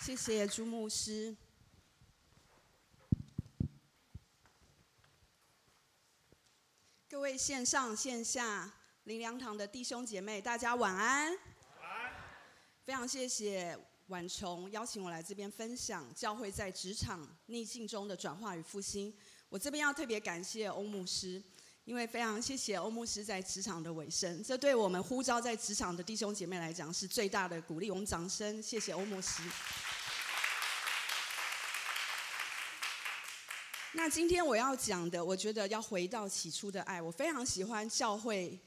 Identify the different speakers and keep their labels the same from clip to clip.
Speaker 1: 谢谢朱牧师。各位线上线下林良堂的弟兄姐妹，大家晚安。晚安。非常谢谢婉琼邀请我来这边分享教会在职场逆境中的转化与复兴。我这边要特别感谢欧牧师。因为非常谢谢欧牧师在职场的委身，这对我们呼召在职场的弟兄姐妹来讲是最大的鼓励。我们掌声，谢谢欧牧师。那今天我要讲的，我觉得要回到起初的爱。我非常喜欢教会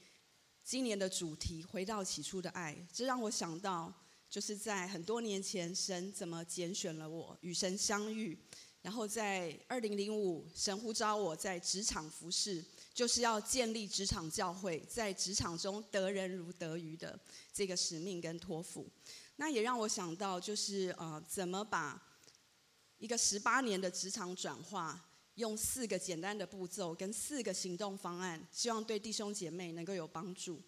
Speaker 1: 今年的主题“回到起初的爱”，这让我想到，就是在很多年前，神怎么拣选了我，与神相遇，然后在二零零五，神呼召我在职场服侍。就是要建立职场教会，在职场中得人如得鱼的这个使命跟托付，那也让我想到，就是呃，怎么把一个十八年的职场转化，用四个简单的步骤跟四个行动方案，希望对弟兄姐妹能够有帮助。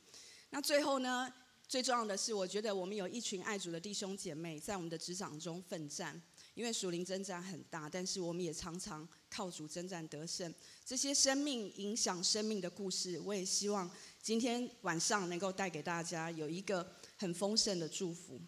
Speaker 1: 那最后呢，最重要的是，我觉得我们有一群爱主的弟兄姐妹在我们的职场中奋战。因为属灵征战很大，但是我们也常常靠主征战得胜。这些生命影响生命的故事，我也希望今天晚上能够带给大家有一个很丰盛的祝福。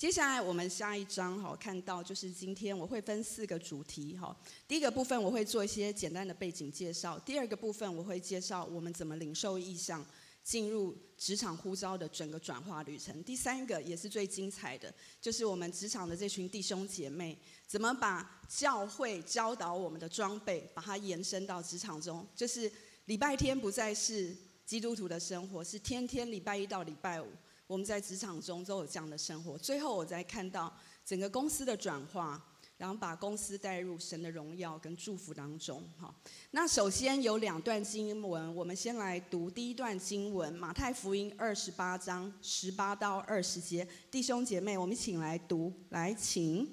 Speaker 1: 接下来我们下一章哈，看到就是今天我会分四个主题哈。第一个部分我会做一些简单的背景介绍，第二个部分我会介绍我们怎么领受意向。进入职场呼召的整个转化旅程。第三个也是最精彩的，就是我们职场的这群弟兄姐妹，怎么把教会教导我们的装备，把它延伸到职场中。就是礼拜天不再是基督徒的生活，是天天礼拜一到礼拜五，我们在职场中都有这样的生活。最后，我再看到整个公司的转化。然后把公司带入神的荣耀跟祝福当中，好。那首先有两段经文，我们先来读第一段经文，马太福音二十八章十八到二十节。弟兄姐妹，我们一起来读，来，请。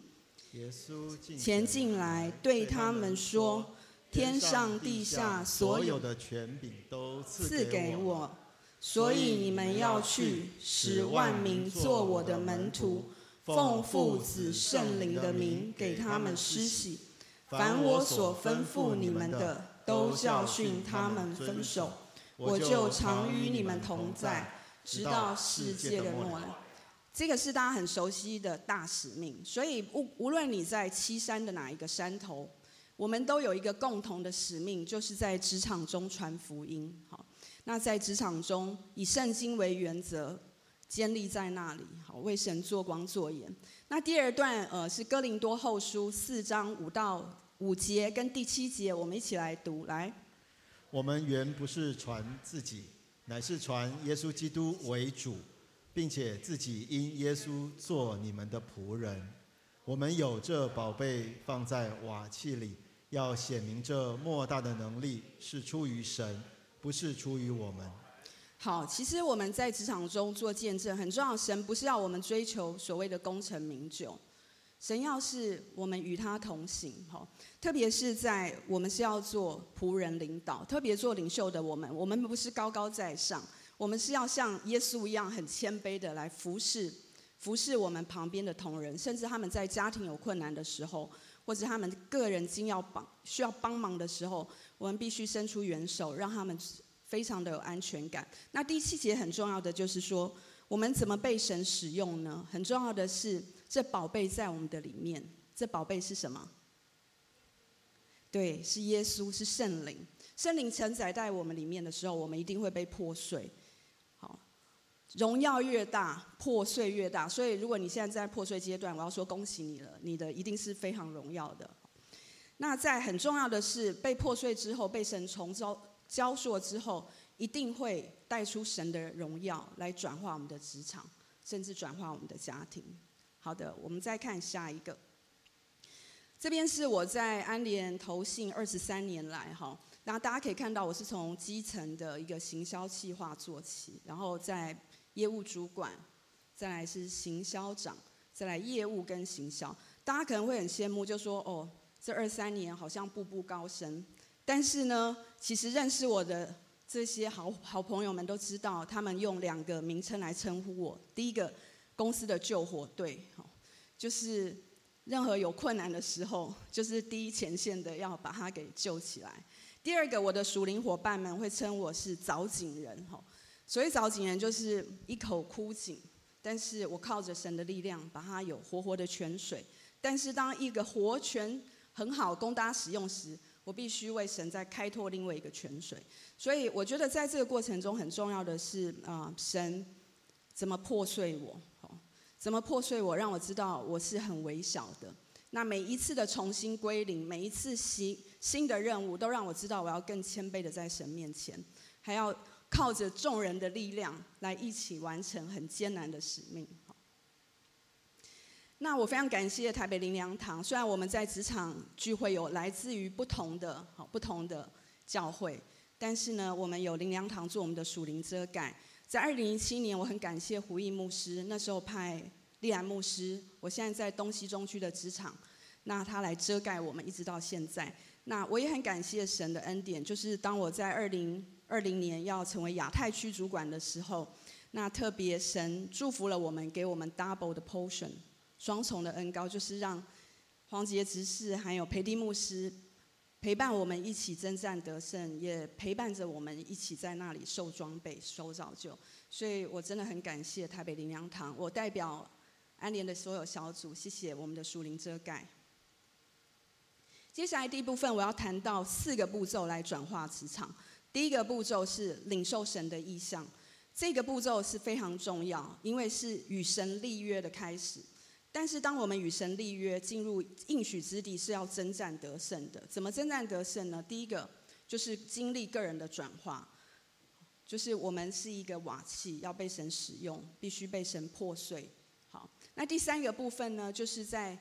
Speaker 2: 耶稣
Speaker 1: 前进来，对他们说：天上地下所有的权柄都赐给我，所以你们要去，使万民做我的门徒。奉父子圣灵的名给他们施洗，凡我所吩咐你们的，都教训他们遵守。我就常与你们同在，直到世界的末了。这个是大家很熟悉的大使命，所以无无论你在七山的哪一个山头，我们都有一个共同的使命，就是在职场中传福音。好，那在职场中以圣经为原则。坚立在那里，好，为神做光做盐。那第二段，呃，是哥林多后书四章五到五节跟第七节，我们一起来读。来，
Speaker 2: 我们原不是传自己，乃是传耶稣基督为主，并且自己因耶稣做你们的仆人。我们有这宝贝放在瓦器里，要显明这莫大的能力是出于神，不是出于我们。
Speaker 1: 好，其实我们在职场中做见证很重要。神不是要我们追求所谓的功成名就，神要是我们与他同行。哈，特别是在我们是要做仆人领导，特别做领袖的我们，我们不是高高在上，我们是要像耶稣一样很谦卑的来服侍，服侍我们旁边的同仁，甚至他们在家庭有困难的时候，或者他们个人经要帮需要帮忙的时候，我们必须伸出援手，让他们。非常的有安全感。那第七节很重要的就是说，我们怎么被神使用呢？很重要的是，这宝贝在我们的里面。这宝贝是什么？对，是耶稣，是圣灵。圣灵承载在我们里面的时候，我们一定会被破碎。荣耀越大，破碎越大。所以，如果你现在在破碎阶段，我要说恭喜你了，你的一定是非常荣耀的。那在很重要的是，被破碎之后，被神重造。教授之后，一定会带出神的荣耀来转化我们的职场，甚至转化我们的家庭。好的，我们再看下一个。这边是我在安联投信二十三年来哈，那大家可以看到我是从基层的一个行销企划做起，然后在业务主管，再来是行销长，再来业务跟行销。大家可能会很羡慕，就说哦，这二三年好像步步高升。但是呢，其实认识我的这些好好朋友们都知道，他们用两个名称来称呼我。第一个，公司的救火队，就是任何有困难的时候，就是第一前线的要把他给救起来。第二个，我的属灵伙伴们会称我是早景人，哈，所以凿井人就是一口枯井，但是我靠着神的力量，把它有活活的泉水。但是当一个活泉很好供大家使用时，我必须为神再开拓另外一个泉水。所以我觉得在这个过程中很重要的是啊，神怎么破碎我，怎么破碎我，让我知道我是很微小的。那每一次的重新归零，每一次新新的任务，都让我知道我要更谦卑的在神面前，还要靠着众人的力量来一起完成很艰难的使命。那我非常感谢台北灵粮堂，虽然我们在职场聚会有来自于不同的好不同的教会，但是呢，我们有灵粮堂做我们的属灵遮盖。在二零一七年，我很感谢胡毅牧师，那时候派。利安牧师，我现在在东西中区的职场，那他来遮盖我们一直到现在。那我也很感谢神的恩典，就是当我在二零二零年要成为亚太区主管的时候，那特别神祝福了我们，给我们 double 的 portion，双重的恩膏，就是让黄杰执事还有培迪牧师陪伴我们一起征战得胜，也陪伴着我们一起在那里受装备、受造就。所以我真的很感谢台北灵粮堂，我代表。安联的所有小组，谢谢我们的属灵遮盖。接下来第一部分，我要谈到四个步骤来转化职场。第一个步骤是领受神的意象，这个步骤是非常重要，因为是与神立约的开始。但是当我们与神立约，进入应许之地，是要征战得胜的。怎么征战得胜呢？第一个就是经历个人的转化，就是我们是一个瓦器，要被神使用，必须被神破碎。好那第三个部分呢，就是在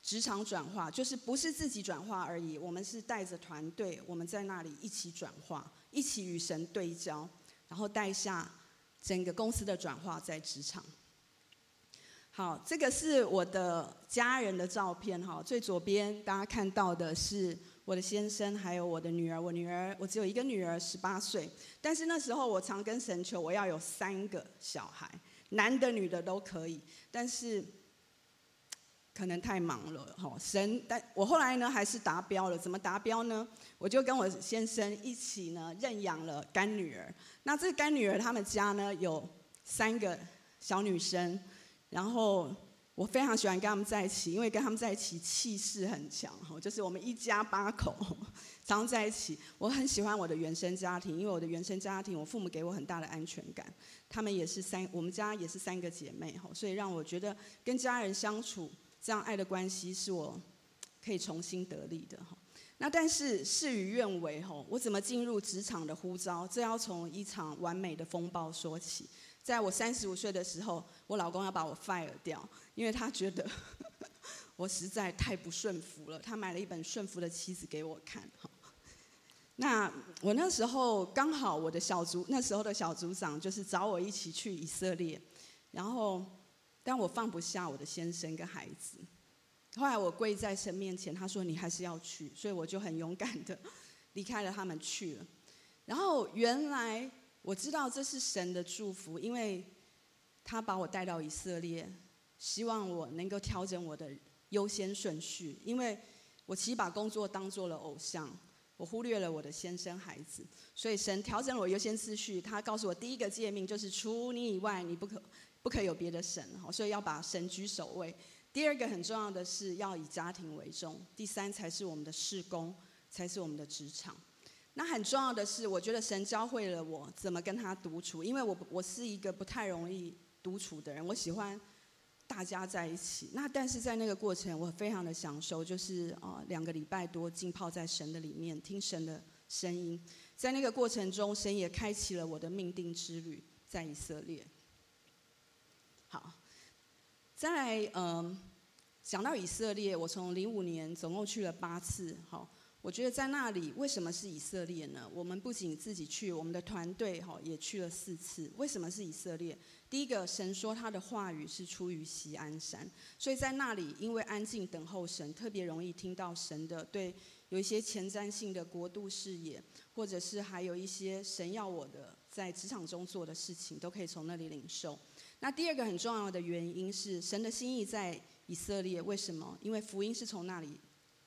Speaker 1: 职场转化，就是不是自己转化而已，我们是带着团队，我们在那里一起转化，一起与神对焦，然后带下整个公司的转化在职场。好，这个是我的家人的照片哈，最左边大家看到的是我的先生，还有我的女儿。我女儿，我只有一个女儿，十八岁，但是那时候我常跟神求，我要有三个小孩。男的、女的都可以，但是可能太忙了，哈。神，但我后来呢还是达标了。怎么达标呢？我就跟我先生一起呢认养了干女儿。那这干女儿他们家呢有三个小女生，然后我非常喜欢跟他们在一起，因为跟他们在一起气势很强，哈，就是我们一家八口。常在一起，我很喜欢我的原生家庭，因为我的原生家庭，我父母给我很大的安全感。他们也是三，我们家也是三个姐妹，所以让我觉得跟家人相处这样爱的关系是我可以重新得力的哈。那但是事与愿违吼，我怎么进入职场的呼召？这要从一场完美的风暴说起。在我三十五岁的时候，我老公要把我 fire 掉，因为他觉得 我实在太不顺服了。他买了一本《顺服的妻子》给我看哈。那我那时候刚好我的小组那时候的小组长就是找我一起去以色列，然后但我放不下我的先生跟孩子，后来我跪在神面前，他说你还是要去，所以我就很勇敢的 离开了他们去了。然后原来我知道这是神的祝福，因为他把我带到以色列，希望我能够调整我的优先顺序，因为我其实把工作当做了偶像。我忽略了我的先生孩子，所以神调整了我优先次序。他告诉我，第一个诫命就是除你以外，你不可不可以有别的神，所以要把神居首位。第二个很重要的是要以家庭为重，第三才是我们的事工，才是我们的职场。那很重要的是，我觉得神教会了我怎么跟他独处，因为我我是一个不太容易独处的人，我喜欢。大家在一起，那但是在那个过程，我非常的享受，就是啊、呃、两个礼拜多浸泡在神的里面，听神的声音。在那个过程中，神也开启了我的命定之旅，在以色列。好，再嗯，讲到以色列，我从零五年总共去了八次。好，我觉得在那里为什么是以色列呢？我们不仅自己去，我们的团队哈也去了四次。为什么是以色列？第一个，神说他的话语是出于锡安山，所以在那里，因为安静等候神，特别容易听到神的对有一些前瞻性的国度视野，或者是还有一些神要我的在职场中做的事情，都可以从那里领受。那第二个很重要的原因是，神的心意在以色列。为什么？因为福音是从那里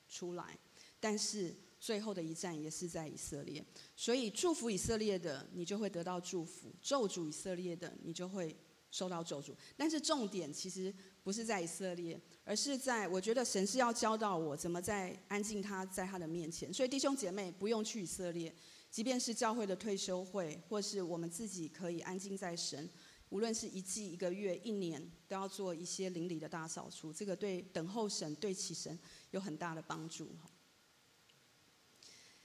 Speaker 1: 出来，但是最后的一站也是在以色列。所以祝福以色列的，你就会得到祝福；咒诅以色列的，你就会受到咒诅。但是重点其实不是在以色列，而是在我觉得神是要教导我怎么在安静他在他的面前。所以弟兄姐妹不用去以色列。即便是教会的退休会，或是我们自己可以安静在神，无论是一季、一个月、一年，都要做一些邻里的大扫除。这个对等候神、对齐神有很大的帮助。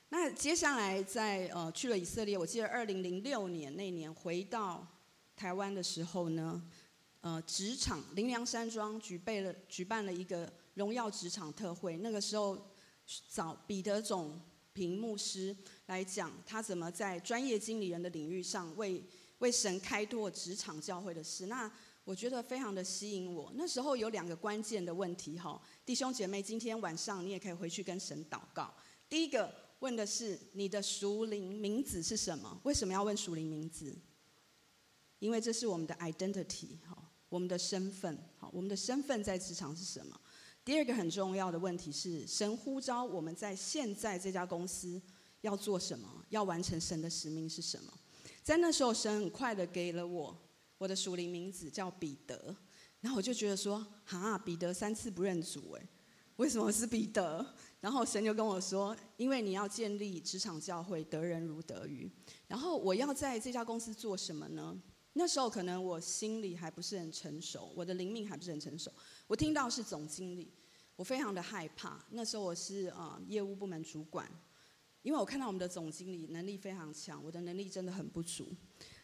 Speaker 1: 那接下来在呃去了以色列，我记得二零零六年那年回到台湾的时候呢，呃职场林良山庄举备了举办了一个荣耀职场特会，那个时候找彼得总平牧师来讲，他怎么在专业经理人的领域上为为神开拓职场教会的事。那我觉得非常的吸引我。那时候有两个关键的问题哈，弟兄姐妹，今天晚上你也可以回去跟神祷告。第一个问的是你的属灵名字是什么？为什么要问属灵名字？因为这是我们的 identity 哈，我们的身份好，我们的身份在职场是什么？第二个很重要的问题是，神呼召我们在现在这家公司要做什么？要完成神的使命是什么？在那时候，神很快的给了我我的属灵名字叫彼得，然后我就觉得说，哈，彼得三次不认主，哎，为什么是彼得？然后神就跟我说，因为你要建立职场教会，得人如得鱼。然后我要在这家公司做什么呢？那时候可能我心里还不是很成熟，我的灵命还不是很成熟。我听到是总经理，我非常的害怕。那时候我是啊、呃、业务部门主管，因为我看到我们的总经理能力非常强，我的能力真的很不足。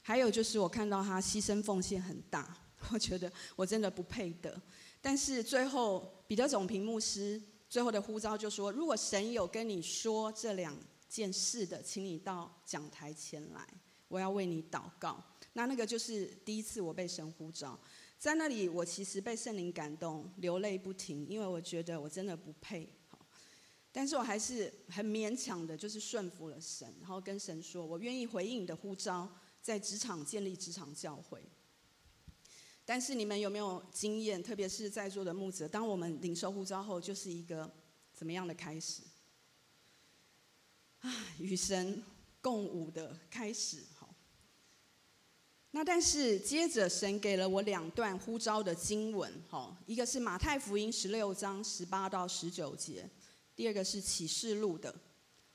Speaker 1: 还有就是我看到他牺牲奉献很大，我觉得我真的不配得。但是最后彼得总平牧师最后的呼召就说：如果神有跟你说这两件事的，请你到讲台前来，我要为你祷告。那那个就是第一次我被神呼召。在那里，我其实被圣灵感动，流泪不停，因为我觉得我真的不配。但是我还是很勉强的，就是顺服了神，然后跟神说，我愿意回应你的呼召，在职场建立职场教会。但是你们有没有经验？特别是在座的牧者，当我们领受呼召后，就是一个怎么样的开始？啊，与神共舞的开始。那但是接着神给了我两段呼召的经文，哈，一个是马太福音十六章十八到十九节，第二个是启示录的。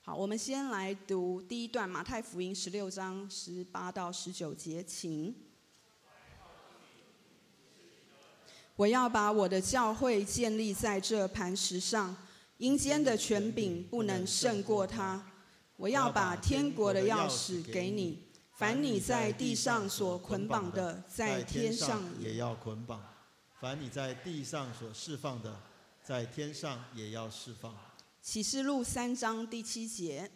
Speaker 1: 好，我们先来读第一段马太福音十六章十八到十九节，请。我要把我的教会建立在这磐石上，阴间的权柄不能胜过它。我要把天国的钥匙给你。凡你在地上所捆绑的，在天上也要捆绑；凡你在地上所释放的，在天上也要释放。启示录三章第七节。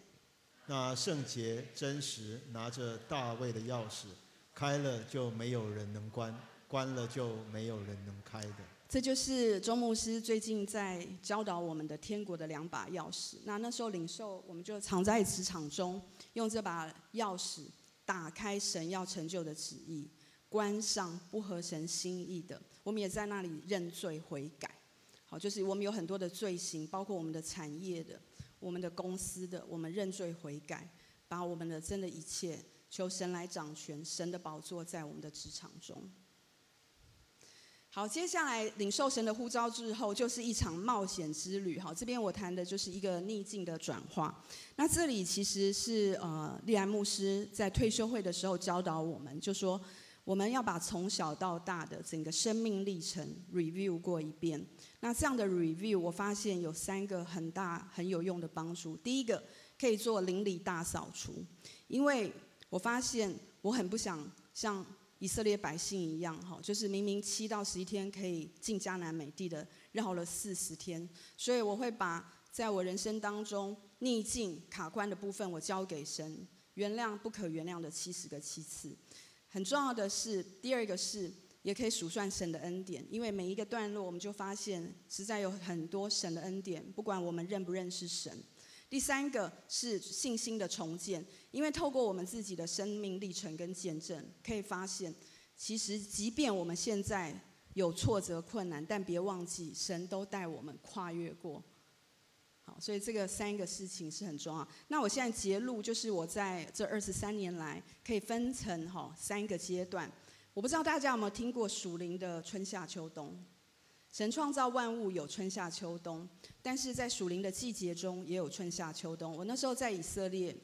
Speaker 1: 那圣洁真实拿着大卫的钥匙，开了就没有人能关，关了就没有人能开的。这就是周牧师最近在教导我们的天国的两把钥匙。那那时候领受，我们就藏在职场中，用这把钥匙。打开神要成就的旨意，关上不合神心意的，我们也在那里认罪悔改。好，就是我们有很多的罪行，包括我们的产业的、我们的公司的，我们认罪悔改，把我们的真的一切求神来掌权，神的宝座在我们的职场中。好，接下来领受神的呼召之后，就是一场冒险之旅。好，这边我谈的就是一个逆境的转化。那这里其实是呃，利安牧师在退休会的时候教导我们，就说我们要把从小到大的整个生命历程 review 过一遍。那这样的 review，我发现有三个很大很有用的帮助。第一个，可以做邻里大扫除，因为我发现我很不想像。以色列百姓一样，哈，就是明明七到十一天可以进迦南美地的，绕了四十天，所以我会把在我人生当中逆境卡关的部分，我交给神，原谅不可原谅的七十个七次。很重要的是，第二个是也可以数算神的恩典，因为每一个段落我们就发现实在有很多神的恩典，不管我们认不认识神。第三个是信心的重建，因为透过我们自己的生命历程跟见证，可以发现，其实即便我们现在有挫折困难，但别忘记，神都带我们跨越过。好，所以这个三个事情是很重要。那我现在节录，就是我在这二十三年来，可以分成哈三个阶段。我不知道大家有没有听过属灵的春夏秋冬？神创造万物有春夏秋冬，但是在属灵的季节中也有春夏秋冬。我那时候在以色列。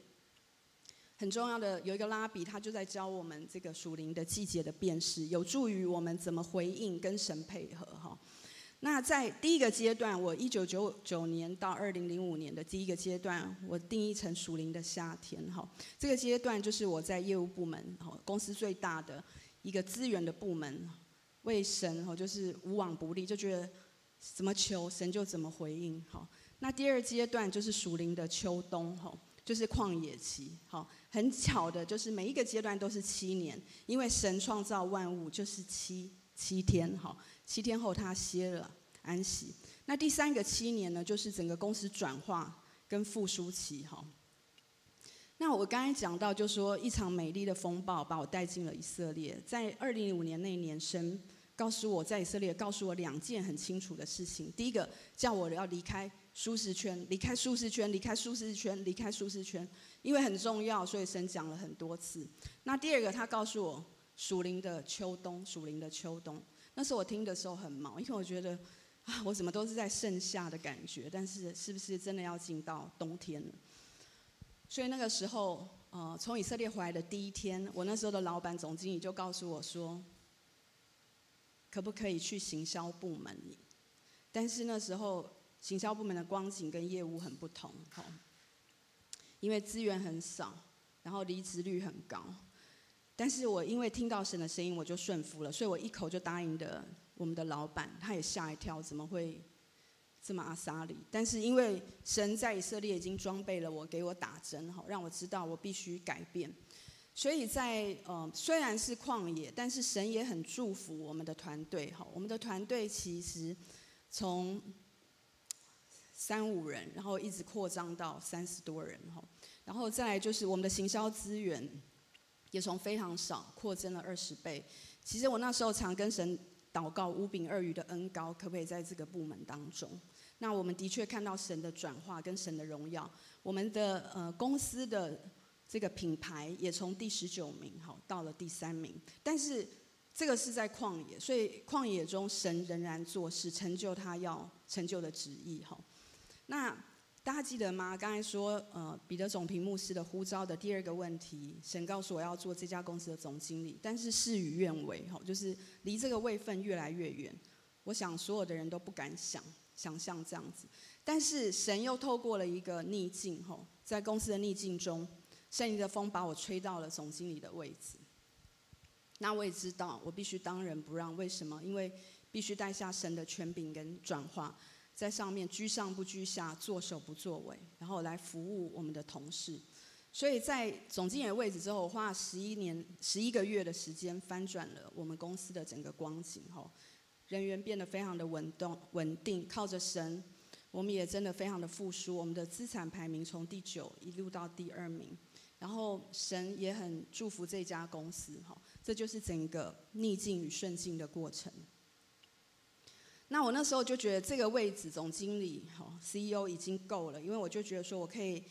Speaker 1: 很重要的有一个拉比，他就在教我们这个属灵的季节的辨识，有助于我们怎么回应跟神配合哈。那在第一个阶段，我一九九九年到二零零五年的第一个阶段，我定义成属灵的夏天哈。这个阶段就是我在业务部门哈，公司最大的一个资源的部门，为神哈就是无往不利，就觉得怎么求神就怎么回应哈。那第二阶段就是属灵的秋冬哈，就是旷野期哈。很巧的，就是每一个阶段都是七年，因为神创造万物就是七七天，哈，七天后他歇了安息。那第三个七年呢，就是整个公司转化跟复苏期，哈。那我刚才讲到，就说一场美丽的风暴把我带进了以色列，在二零零五年那一年，神告诉我在以色列，告诉我两件很清楚的事情。第一个叫我要离开舒适圈，离开舒适圈，离开舒适圈，离开舒适圈。因为很重要，所以神讲了很多次。那第二个，他告诉我属灵的秋冬，属灵的秋冬。那时候我听的时候很毛，因为我觉得啊，我怎么都是在盛夏的感觉，但是是不是真的要进到冬天了？所以那个时候，呃，从以色列回来的第一天，我那时候的老板总经理就告诉我说，可不可以去行销部门？但是那时候行销部门的光景跟业务很不同，哈。因为资源很少，然后离职率很高，但是我因为听到神的声音，我就顺服了，所以我一口就答应的我们的老板，他也吓一跳，怎么会这么阿萨里？但是因为神在以色列已经装备了我，给我打针哈，让我知道我必须改变，所以在呃虽然是旷野，但是神也很祝福我们的团队哈，我们的团队其实从。三五人，然后一直扩张到三十多人哈，然后再来就是我们的行销资源，也从非常少扩增了二十倍。其实我那时候常跟神祷告五饼二鱼的恩膏，可不可以在这个部门当中？那我们的确看到神的转化跟神的荣耀，我们的呃公司的这个品牌也从第十九名哈到了第三名。但是这个是在旷野，所以旷野中神仍然做事，成就他要成就的旨意哈。那大家记得吗？刚才说，呃，彼得总平牧师的呼召的第二个问题，神告诉我要做这家公司的总经理，但是事与愿违，吼，就是离这个位分越来越远。我想所有的人都不敢想想象这样子，但是神又透过了一个逆境，吼，在公司的逆境中，圣灵的风把我吹到了总经理的位置。那我也知道，我必须当仁不让，为什么？因为必须带下神的权柄跟转化。在上面居上不居下，作首不作尾，然后来服务我们的同事。所以在总经理的位置之后，我花了十一年、十一个月的时间，翻转了我们公司的整个光景。吼，人员变得非常的稳动、稳定，靠着神，我们也真的非常的复苏。我们的资产排名从第九一路到第二名，然后神也很祝福这家公司。吼，这就是整个逆境与顺境的过程。那我那时候就觉得这个位置总经理、哈 CEO 已经够了，因为我就觉得说我可以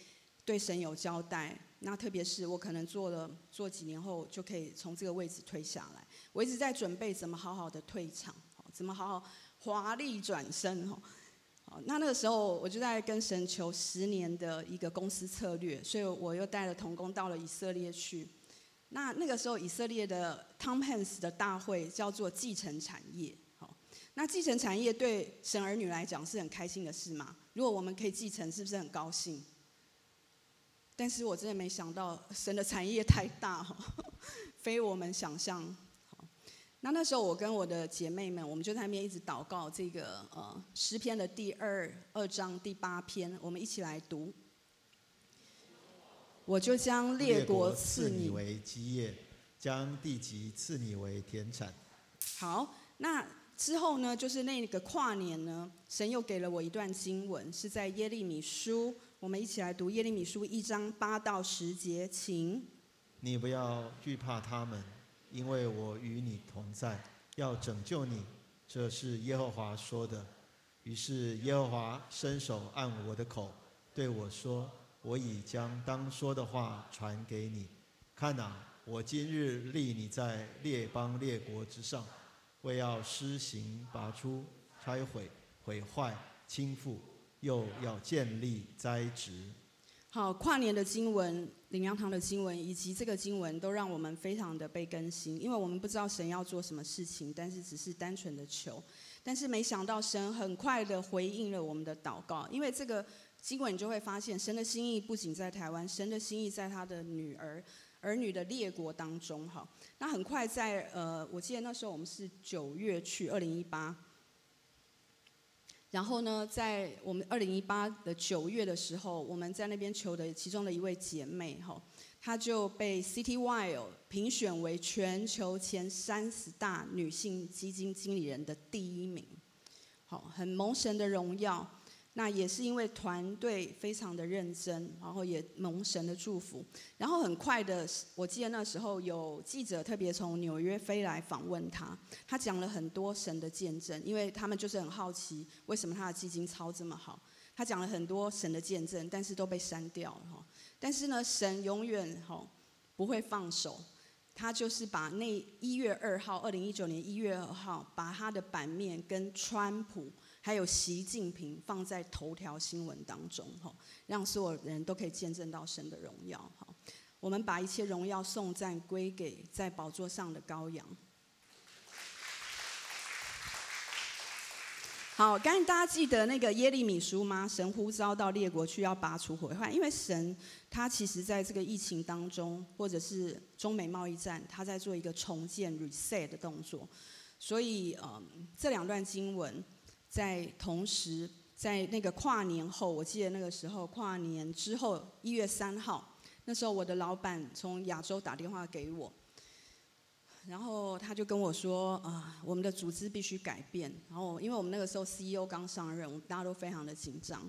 Speaker 1: 对神有交代。那特别是我可能做了做几年后，就可以从这个位置退下来。我一直在准备怎么好好的退场，怎么好好华丽转身。哈，好，那那个时候我就在跟神求十年的一个公司策略，所以我又带了童工到了以色列去。那那个时候以色列的 Tom Hanks 的大会叫做继承产业。那继承产业对神儿女来讲是很开心的事嘛？如果我们可以继承，是不是很高兴？但是我真的没想到，神的产业太大，非我们想象。那那时候我跟我的姐妹们，我们就在那边一直祷告这个呃诗篇的第二二章第八篇，我们一起来读。我就将列国赐你为基业，将地极赐你为田产。好，那。之后呢，就是那个跨年呢，神又给了我一段经文，是在耶利米书。我们一起来读耶利米书一章八到十节，请。你不要惧怕他们，因为我与你同在，要拯救你，
Speaker 2: 这是耶和华说的。于是耶和华伸手按我的口，对我说：“我已将当说的话传给你。看哪，我今日立你在列邦列国之上，为要施行拔出、拆毁、毁坏、倾覆，又要建立栽植。”
Speaker 1: 好，跨年的经文、灵粮堂的经文以及这个经文，都让我们非常的被更新，因为我们不知道神要做什么事情，但是只是单纯的求。但是没想到神很快的回应了我们的祷告，因为这个经文你就会发现，神的心意不仅在台湾，神的心意在他的女儿儿女的列国当中。哈，那很快在呃，我记得那时候我们是九月去二零一八，然后呢，在我们二零一八的九月的时候，我们在那边求的其中的一位姐妹哈。她就被 Citywire 评选为全球前三十大女性基金经理人的第一名，好，很蒙神的荣耀。那也是因为团队非常的认真，然后也蒙神的祝福。然后很快的，我记得那时候有记者特别从纽约飞来访问他，他讲了很多神的见证，因为他们就是很好奇为什么他的基金操这么好。他讲了很多神的见证，但是都被删掉了哈。但是呢，神永远吼不会放手，他就是把那一月二号，二零一九年一月二号，把他的版面跟川普还有习近平放在头条新闻当中，哈，让所有人都可以见证到神的荣耀，哈。我们把一切荣耀颂赞归给在宝座上的羔羊。好，刚才大家记得那个耶利米书吗？神呼召到列国去要拔除毁坏，因为神他其实在这个疫情当中，或者是中美贸易战，他在做一个重建 reset 的动作。所以，嗯，这两段经文在同时在那个跨年后，我记得那个时候跨年之后一月三号，那时候我的老板从亚洲打电话给我。然后他就跟我说：“啊，我们的组织必须改变。然后，因为我们那个时候 CEO 刚上任，大家都非常的紧张。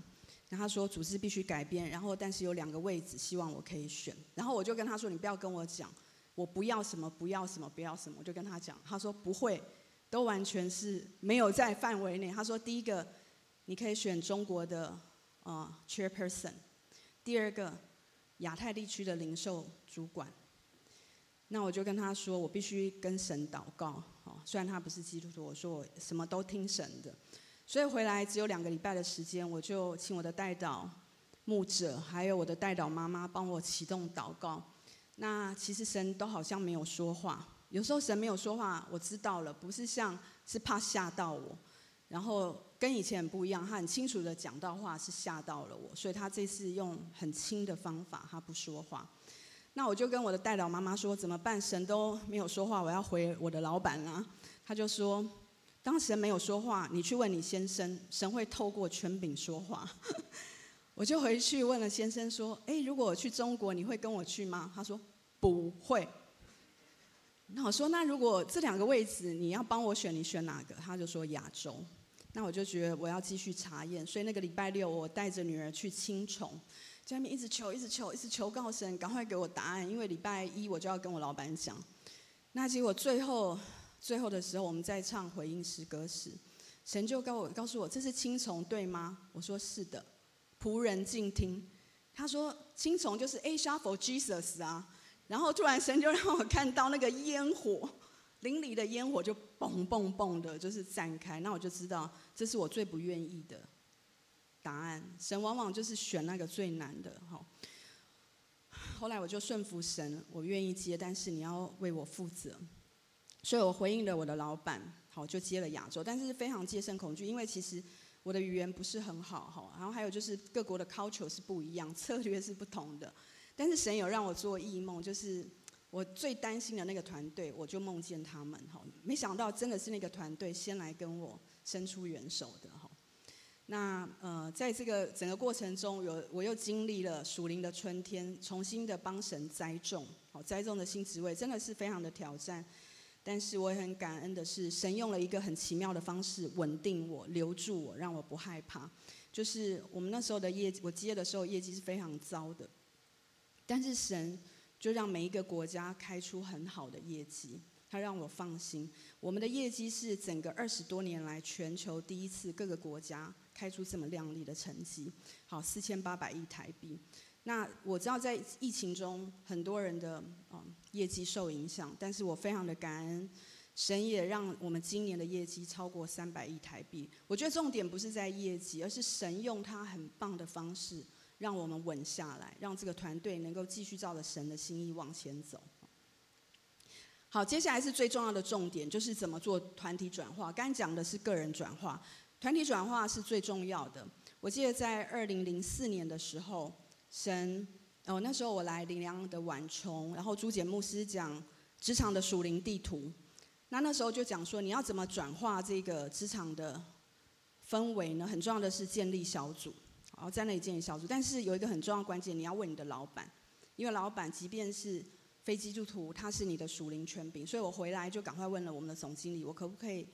Speaker 1: 然后他说组织必须改变。然后，但是有两个位置希望我可以选。然后我就跟他说：‘你不要跟我讲，我不要什么，不要什么，不要什么。’我就跟他讲，他说不会，都完全是没有在范围内。他说第一个，你可以选中国的啊、呃、Chairperson；第二个，亚太地区的零售主管。”那我就跟他说，我必须跟神祷告，哦，虽然他不是基督徒，我说我什么都听神的，所以回来只有两个礼拜的时间，我就请我的代祷牧者，还有我的代祷妈妈帮我启动祷告。那其实神都好像没有说话，有时候神没有说话，我知道了，不是像是怕吓到我，然后跟以前很不一样，他很清楚的讲到话是吓到了我，所以他这次用很轻的方法，他不说话。那我就跟我的代祷妈妈说，怎么办？神都没有说话，我要回我的老板啦。他就说，当神没有说话，你去问你先生，神会透过权柄说话。我就回去问了先生说，诶，如果我去中国，你会跟我去吗？他说不会。那我说，那如果这两个位置你要帮我选，你选哪个？他就说亚洲。那我就觉得我要继续查验，所以那个礼拜六我带着女儿去青重。在那边一直求，一直求，一直求告神，赶快给我答案，因为礼拜一我就要跟我老板讲。那结果最后，最后的时候，我们在唱回应诗歌时，神就告我告诉我，这是青虫对吗？我说是的，仆人静听。他说青虫就是 A Shop for Jesus 啊。然后突然神就让我看到那个烟火，灵里的烟火就嘣嘣嘣的，就是散开。那我就知道，这是我最不愿意的。答案，神往往就是选那个最难的。哈，后来我就顺服神，我愿意接，但是你要为我负责。所以我回应了我的老板，好，就接了亚洲，但是非常戒慎恐惧，因为其实我的语言不是很好，哈。然后还有就是各国的 culture 是不一样，策略是不同的。但是神有让我做异梦，就是我最担心的那个团队，我就梦见他们，哈。没想到真的是那个团队先来跟我伸出援手的，哈。那呃，在这个整个过程中，有我又经历了属灵的春天，重新的帮神栽种，好栽种的新职位，真的是非常的挑战。但是我也很感恩的是，神用了一个很奇妙的方式稳定我、留住我，让我不害怕。就是我们那时候的业绩，我接的时候业绩是非常糟的，但是神就让每一个国家开出很好的业绩。他让我放心。我们的业绩是整个二十多年来全球第一次各个国家开出这么亮丽的成绩，好，四千八百亿台币。那我知道在疫情中很多人的嗯业绩受影响，但是我非常的感恩，神也让我们今年的业绩超过三百亿台币。我觉得重点不是在业绩，而是神用他很棒的方式让我们稳下来，让这个团队能够继续照着神的心意往前走。好，接下来是最重要的重点，就是怎么做团体转化。刚讲的是个人转化，团体转化是最重要的。我记得在二零零四年的时候，神哦，那时候我来林良的晚崇，然后朱简牧师讲职场的属灵地图。那那时候就讲说，你要怎么转化这个职场的氛围呢？很重要的是建立小组，然后在那里建立小组。但是有一个很重要关键，你要问你的老板，因为老板即便是非基督徒，他是你的属灵权柄，所以我回来就赶快问了我们的总经理，我可不可以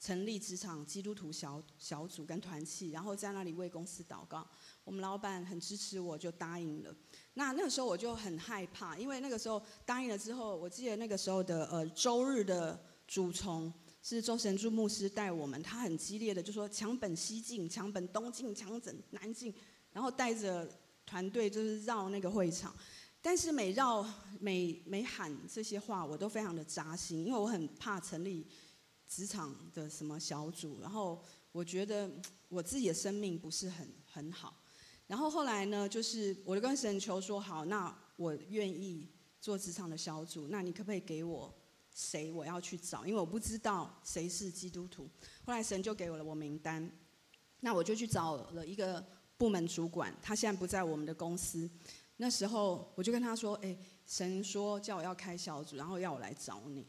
Speaker 1: 成立职场基督徒小小组跟团契，然后在那里为公司祷告。我们老板很支持我，就答应了。那那个时候我就很害怕，因为那个时候答应了之后，我记得那个时候的呃周日的主从是周神柱牧师带我们，他很激烈的就说墙本西进，墙本东进，墙本南进，然后带着团队就是绕那个会场。但是每绕每每喊这些话，我都非常的扎心，因为我很怕成立职场的什么小组，然后我觉得我自己的生命不是很很好。然后后来呢，就是我就跟神求说，好，那我愿意做职场的小组，那你可不可以给我谁我要去找？因为我不知道谁是基督徒。后来神就给我了我名单，那我就去找了一个部门主管，他现在不在我们的公司。那时候我就跟他说：“哎，神说叫我要开小组，然后要我来找你。”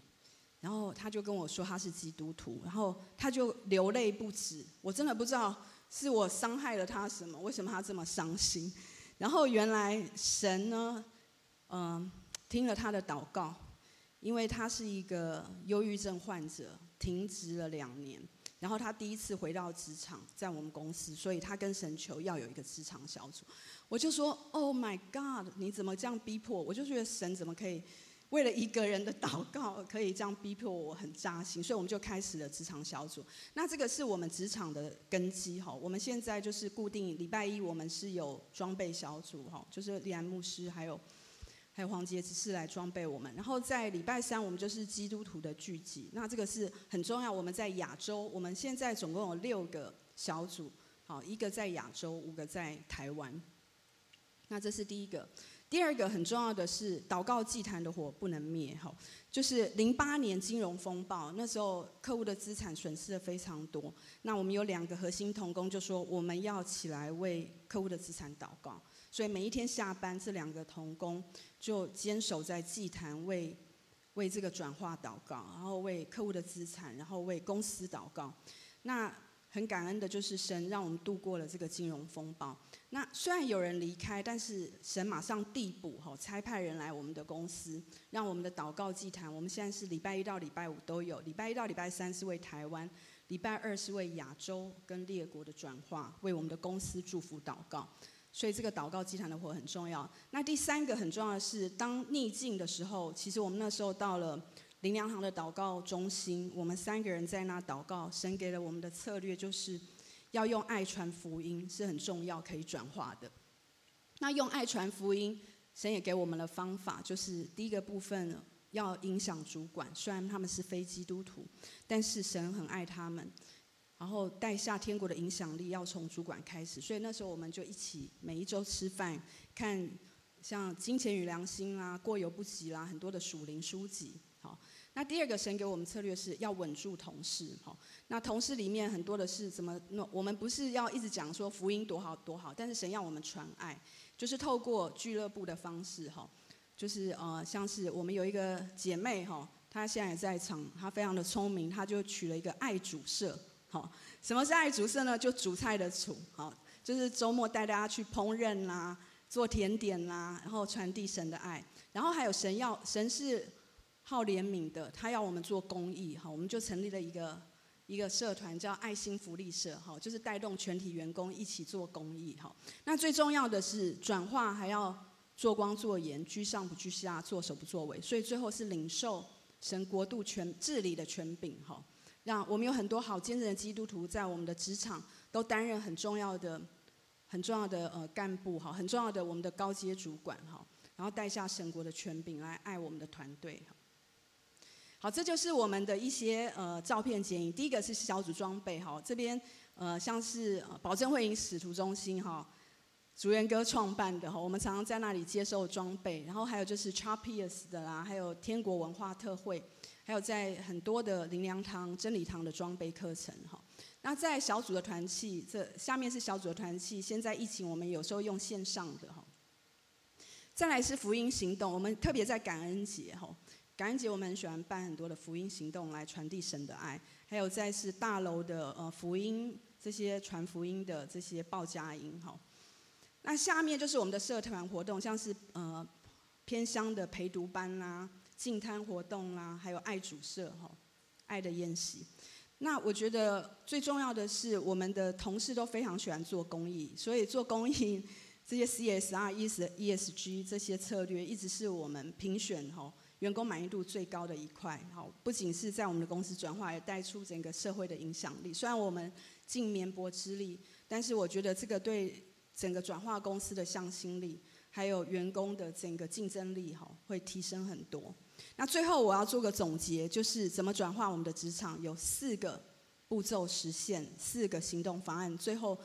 Speaker 1: 然后他就跟我说他是基督徒，然后他就流泪不止。我真的不知道是我伤害了他什么，为什么他这么伤心？然后原来神呢，嗯、听了他的祷告，因为他是一个忧郁症患者，停职了两年。然后他第一次回到职场，在我们公司，所以他跟神求要有一个职场小组。我就说：“Oh my God！你怎么这样逼迫？”我就觉得神怎么可以为了一个人的祷告，可以这样逼迫我，很扎心。所以我们就开始了职场小组。那这个是我们职场的根基哈。我们现在就是固定礼拜一，我们是有装备小组哈，就是李安牧师还有。还有黄杰只是来装备我们，然后在礼拜三我们就是基督徒的聚集，那这个是很重要。我们在亚洲，我们现在总共有六个小组，好，一个在亚洲，五个在台湾。那这是第一个，第二个很重要的是祷告祭坛的火不能灭，哈，就是零八年金融风暴那时候，客户的资产损失的非常多，那我们有两个核心同工就说我们要起来为客户的资产祷告。所以每一天下班，这两个同工就坚守在祭坛为，为这个转化祷告，然后为客户的资产，然后为公司祷告。那很感恩的就是神让我们度过了这个金融风暴。那虽然有人离开，但是神马上递补，吼，差派人来我们的公司，让我们的祷告祭坛。我们现在是礼拜一到礼拜五都有，礼拜一到礼拜三是为台湾，礼拜二是为亚洲跟列国的转化，为我们的公司祝福祷告。所以这个祷告祭坛的火很重要。那第三个很重要的是，当逆境的时候，其实我们那时候到了林良堂的祷告中心，我们三个人在那祷告，神给了我们的策略就是要用爱传福音，是很重要可以转化的。那用爱传福音，神也给我们了方法，就是第一个部分要影响主管，虽然他们是非基督徒，但是神很爱他们。然后带下天国的影响力要从主管开始，所以那时候我们就一起每一周吃饭，看像《金钱与良心》啦，《过犹不及》啦，很多的属灵书籍。好，那第二个神给我们策略是要稳住同事。好，那同事里面很多的是怎么？我们不是要一直讲说福音多好多好，但是神要我们传爱，就是透过俱乐部的方式。哈，就是呃，像是我们有一个姐妹哈，她现在也在场，她非常的聪明，她就取了一个爱主社。好，什么是爱主社呢？就煮菜的煮，好，就是周末带大家去烹饪啦，做甜点啦，然后传递神的爱。然后还有神要神是好怜悯的，他要我们做公益，好，我们就成立了一个一个社团叫爱心福利社，好，就是带动全体员工一起做公益，好。那最重要的是转化，还要做光做盐，居上不居下，做手不作尾，所以最后是领受神国度权治理的权柄，哈，让我们有很多好坚韧的基督徒在我们的职场都担任很重要的、很重要的呃干部，哈，很重要的我们的高阶主管，哈，然后带下神国的权柄来爱我们的团队，好，这就是我们的一些呃照片剪影。第一个是小组装备，哈，这边呃像是保证会营使徒中心，哈。竹园哥创办的哈，我们常常在那里接受装备，然后还有就是 Chapier's 的啦，还有天国文化特会，还有在很多的灵粮堂、真理堂的装备课程哈。那在小组的团契，这下面是小组的团契。现在疫情，我们有时候用线上的哈。再来是福音行动，我们特别在感恩节哈，感恩节我们很喜欢办很多的福音行动来传递神的爱，还有再是大楼的呃福音这些传福音的这些报佳音哈。那下面就是我们的社团活动，像是呃偏乡的陪读班啦、净滩活动啦，还有爱主社哈、爱的宴席。那我觉得最重要的是，我们的同事都非常喜欢做公益，所以做公益这些 CSR、ESG 这些策略，一直是我们评选哈员工满意度最高的一块。好，不仅是在我们的公司转化，也带出整个社会的影响力。虽然我们尽绵薄之力，但是我觉得这个对。整个转化公司的向心力，还有员工的整个竞争力，哈，会提升很多。那最后我要做个总结，就是怎么转化我们的职场，有四个步骤实现，四个行动方案。最后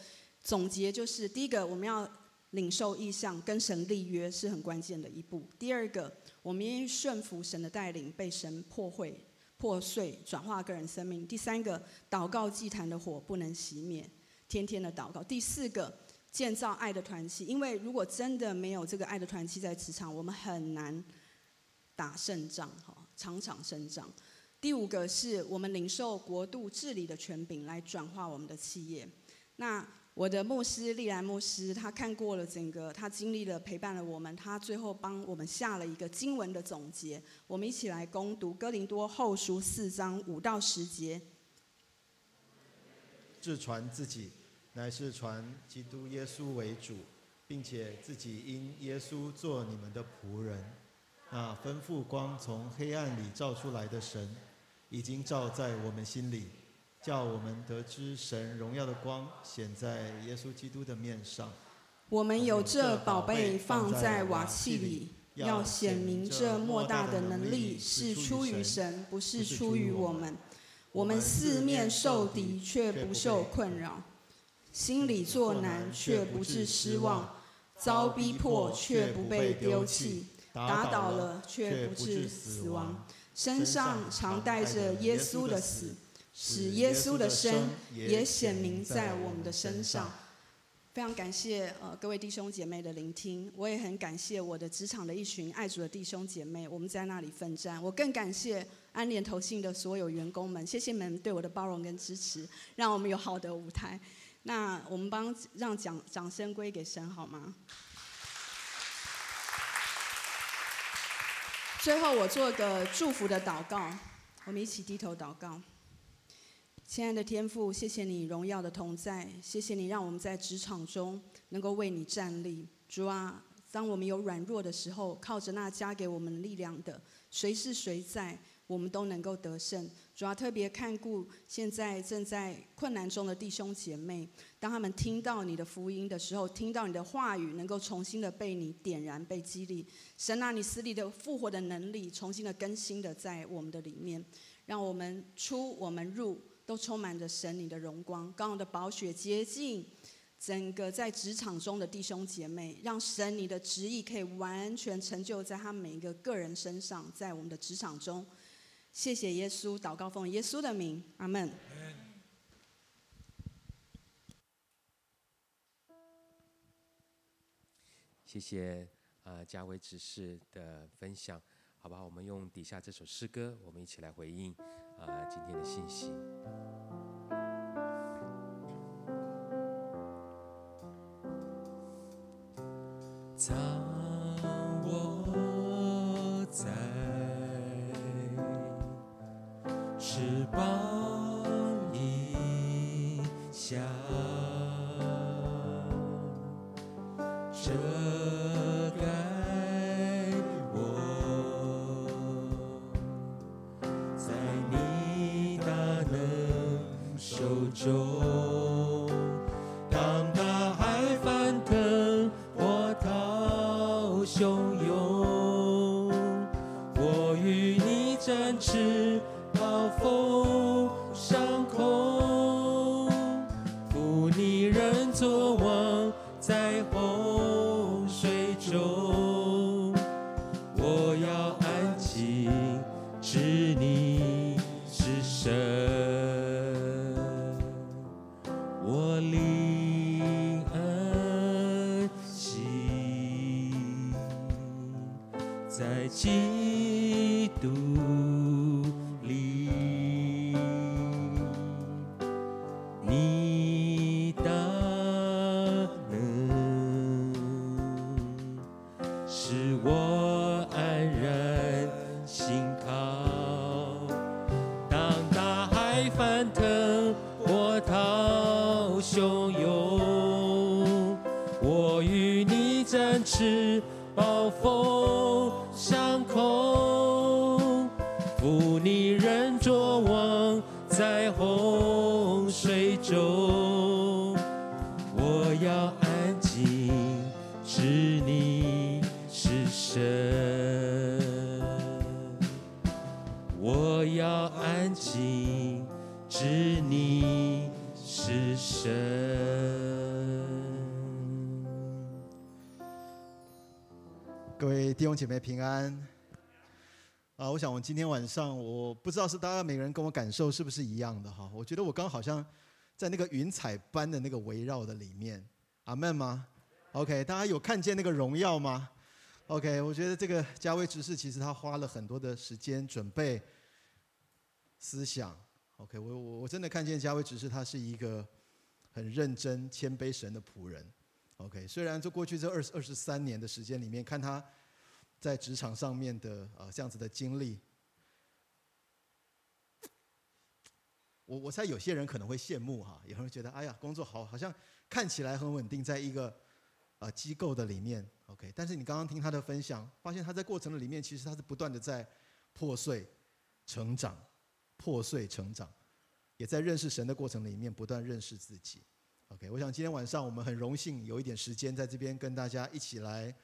Speaker 1: 总结就是：第一个，我们要领受意向，跟神立约是很关键的一步；第二个，我们愿意顺服神的带领，被神破坏、破碎、转化个人生命；第三个，祷告祭坛的火不能熄灭，天天的祷告；第四个。建造爱的团契，因为如果真的没有这个爱的团契在职场，我们很难打胜仗，哈，场场胜仗。第五个是我们领受国度治理的权柄来转化我们的企业。那我的牧师利兰牧师，他看过了整个，他经历了陪伴了我们，他最后帮我们下了一个经文的总结。我们一起来攻读哥林多后书四章五到十节。
Speaker 2: 自传自己。乃是传基督耶稣为主，并且自己因耶稣做你们的仆人。那吩咐光从黑暗里照出来的神，已经照在我们心里，叫我们得知神荣耀的光显在耶稣基督的面上。
Speaker 1: 我们有这宝贝放在瓦器里，要显明这莫大的能力是出于神，不是出于我们。我们四面受敌，却不受困扰。心里作难，却不致失望；遭逼迫，却不被丢弃；打倒了，却不致死亡。身上常带着耶稣的死，使耶稣的生也显明在我们的身上。非常感谢呃各位弟兄姐妹的聆听，我也很感谢我的职场的一群爱主的弟兄姐妹，我们在那里奋战。我更感谢安联投信的所有员工们，谢谢你们对我的包容跟支持，让我们有好的舞台。那我们帮让掌掌声归给神好吗？最后我做个祝福的祷告，我们一起低头祷告。亲爱的天父，谢谢你荣耀的同在，谢谢你让我们在职场中能够为你站立。主啊，当我们有软弱的时候，靠着那加给我们力量的，谁是谁在？我们都能够得胜。主要特别看顾现在正在困难中的弟兄姐妹，当他们听到你的福音的时候，听到你的话语，能够重新的被你点燃、被激励。神啊，你死里的复活的能力，重新的更新的在我们的里面，让我们出、我们入，都充满着神你的荣光。刚刚的宝血洁净整个在职场中的弟兄姐妹，让神你的旨意可以完全成就在他每一个个人身上，在我们的职场中。谢谢耶稣祷告奉耶稣的名阿门。
Speaker 3: 谢谢啊嘉伟指示的分享好不好？我们用底下这首诗歌我们一起来回应啊今天的信息。吧。
Speaker 2: 姐妹平安啊！我想，我今天晚上，我不知道是大家每个人跟我感受是不是一样的哈？我觉得我刚好像在那个云彩般的那个围绕的里面，阿门吗？OK，大家有看见那个荣耀吗？OK，我觉得这个嘉威执事其实他花了很多的时间准备思想。OK，我我我真的看见嘉威执事他是一个很认真、谦卑神的仆人。OK，虽然这过去这二十二十三年的时间里面，看他。在职场上面的啊、呃、这样子的经历，我我猜有些人可能会羡慕哈，有人觉得哎呀工作好好像看起来很稳定，在一个啊、呃、机构的里面，OK。但是你刚刚听他的分享，发现他在过程的里面，其实他是不断的在破碎、成长、破碎、成长，也在认识神的过程里面不断认识自己。OK，我想今天晚上我们很荣幸有一点时间在这边跟大家一起来。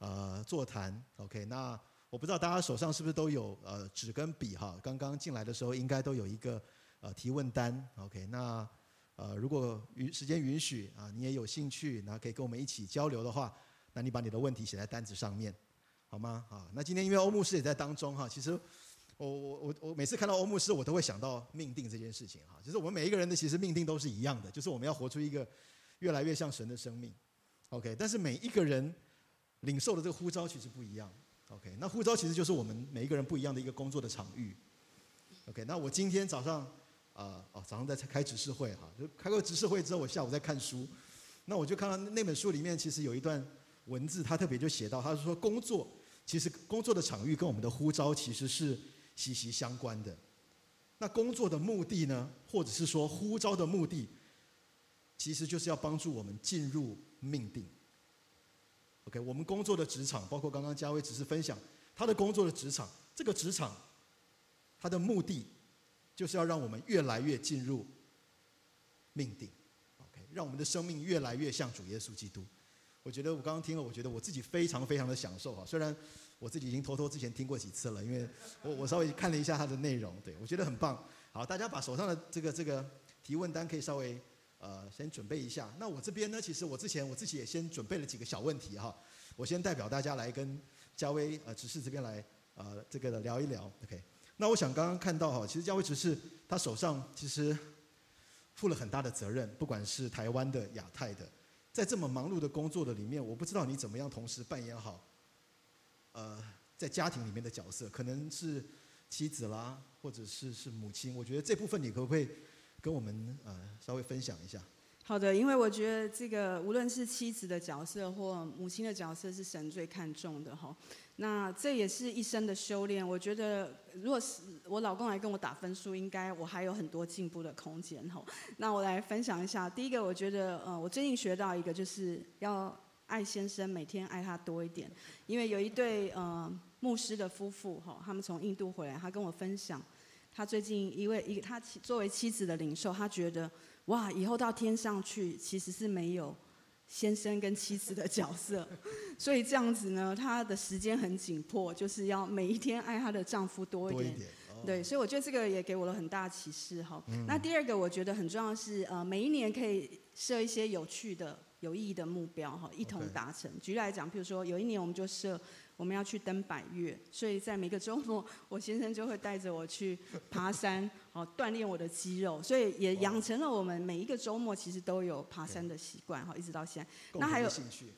Speaker 2: 呃，座谈，OK，那我不知道大家手上是不是都有呃纸跟笔哈？刚刚进来的时候应该都有一个呃提问单，OK，那呃如果允时间允许啊，你也有兴趣，那可以跟我们一起交流的话，那你把你的问题写在单子上面，好吗？啊，那今天因为欧牧师也在当中哈，其实我我我我每次看到欧牧师，我都会想到命定这件事情哈，就是我们每一个人的其实命定都是一样的，就是我们要活出一个越来越像神的生命，OK，但是每一个人。领受的这个呼召其实不一样，OK？那呼召其实就是我们每一个人不一样的一个工作的场域，OK？那我今天早上啊哦早上在开执事会哈，就开过执事会之后，我下午在看书，那我就看到那本书里面其实有一段文字，他特别就写到，他是说工作其实工作的场域跟我们的呼召其实是息息相关的。那工作的目的呢，或者是说呼召的目的，其实就是要帮助我们进入命定。OK，我们工作的职场，包括刚刚嘉威只是分享他的工作的职场，这个职场，他的目的就是要让我们越来越进入命定，OK，让我们的生命越来越像主耶稣基督。我觉得我刚刚听了，我觉得我自己非常非常的享受哈。虽然我自己已经偷偷之前听过几次了，因为我我稍微看了一下它的内容，对，我觉得很棒。好，大家把手上的这个这个提问单可以稍微。呃，先准备一下。那我这边呢，其实我之前我自己也先准备了几个小问题哈。我先代表大家来跟嘉威呃执事这边来呃这个聊一聊。OK。那我想刚刚看到哈，其实嘉威执事他手上其实负了很大的责任，不管是台湾的、亚太的，在这么忙碌的工作的里面，我不知道你怎么样同时扮演好呃在家庭里面的角色，可能是妻子啦，或者是是母亲。我觉得这部分你可不可以？跟我们呃稍微分享一下。
Speaker 1: 好的，因为我觉得这个无论是妻子的角色或母亲的角色，是神最看重的哈。那这也是一生的修炼。我觉得，如果是我老公来跟我打分数，应该我还有很多进步的空间哈。那我来分享一下。第一个，我觉得呃，我最近学到一个，就是要爱先生，每天爱他多一点。因为有一对呃牧师的夫妇哈，他们从印度回来，他跟我分享。他最近因为一个他作为妻子的领袖，他觉得哇，以后到天上去其实是没有先生跟妻子的角色，所以这样子呢，他的时间很紧迫，就是要每一天爱她的丈夫多一点。对，所以我觉得这个也给我了很大启示哈。嗯、那第二个我觉得很重要的是，呃，每一年可以设一些有趣的、有意义的目标哈，一同达成。举例来讲，譬如说有一年我们就设。我们要去登百岳，所以在每个周末，我先生就会带着我去爬山，好 锻炼我的肌肉，所以也养成了我们每一个周末其实都有爬山的习惯，好一直到现在。那还有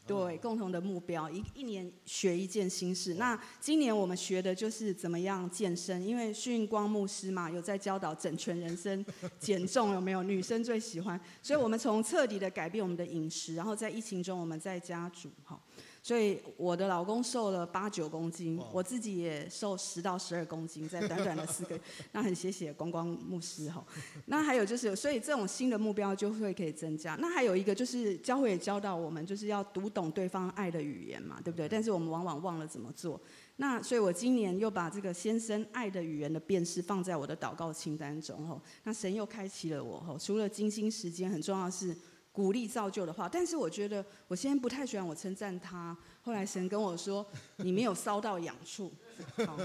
Speaker 1: 对共同的目标，一一年学一件新事。那今年我们学的就是怎么样健身，因为训光牧师嘛，有在教导整全人生 减重，有没有？女生最喜欢，所以我们从彻底的改变我们的饮食，然后在疫情中我们在家煮，好。所以我的老公瘦了八九公斤，我自己也瘦十到十二公斤，在短短的四个月。那很谢谢光光牧师哈。那还有就是，所以这种新的目标就会可以增加。那还有一个就是，教会也教导我们，就是要读懂对方爱的语言嘛，对不对？但是我们往往忘了怎么做。那所以我今年又把这个先生爱的语言的辨识放在我的祷告清单中吼。那神又开启了我吼。除了精心时间，很重要的是。鼓励造就的话，但是我觉得我现在不太喜欢我称赞他。后来神跟我说：“ 你没有烧到痒处。”好，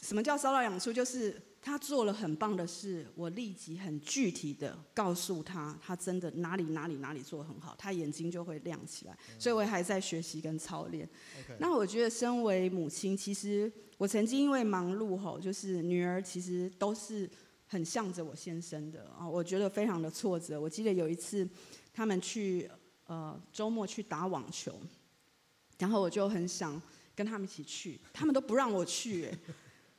Speaker 1: 什么叫烧到痒处？就是他做了很棒的事，我立即很具体的告诉他，他真的哪里哪里哪里做得很好，他眼睛就会亮起来。所以我还在学习跟操练。那我觉得身为母亲，其实我曾经因为忙碌吼，就是女儿其实都是。很向着我先生的啊，我觉得非常的挫折。我记得有一次，他们去呃周末去打网球，然后我就很想跟他们一起去，他们都不让我去，哎，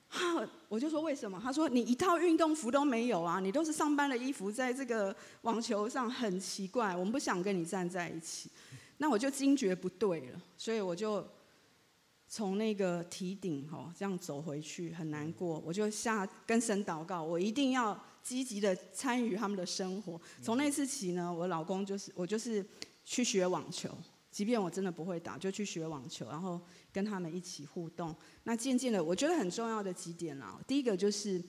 Speaker 1: 哈，我就说为什么？他说你一套运动服都没有啊，你都是上班的衣服，在这个网球上很奇怪，我们不想跟你站在一起。那我就惊觉不对了，所以我就。从那个提顶吼，这样走回去很难过，我就下跟神祷告，我一定要积极的参与他们的生活。从那次起呢，我老公就是我就是去学网球，即便我真的不会打，就去学网球，然后跟他们一起互动。那渐渐的，我觉得很重要的几点啊，第一个就是，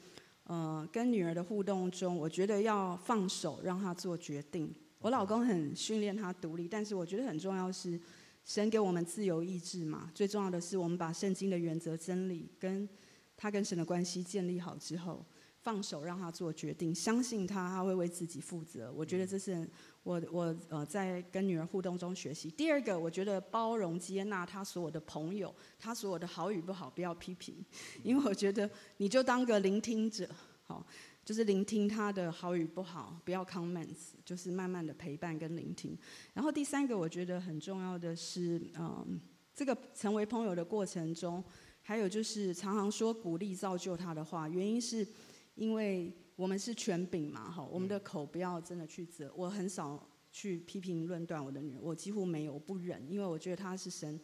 Speaker 1: 呃，跟女儿的互动中，我觉得要放手让她做决定。我老公很训练她独立，但是我觉得很重要是。神给我们自由意志嘛，最重要的是我们把圣经的原则、真理跟他跟神的关系建立好之后，放手让他做决定，相信他，他会为自己负责。我觉得这是我我呃在跟女儿互动中学习。第二个，我觉得包容接纳他所有的朋友，他所有的好与不好不要批评，因为我觉得你就当个聆听者，好。就是聆听他的好与不好，不要 comments，就是慢慢的陪伴跟聆听。然后第三个我觉得很重要的是，嗯，这个成为朋友的过程中，还有就是常常说鼓励造就他的话，原因是因为我们是权柄嘛，哈，我们的口不要真的去责。我很少去批评论断我的女儿，我几乎没有，我不忍，因为我觉得她是神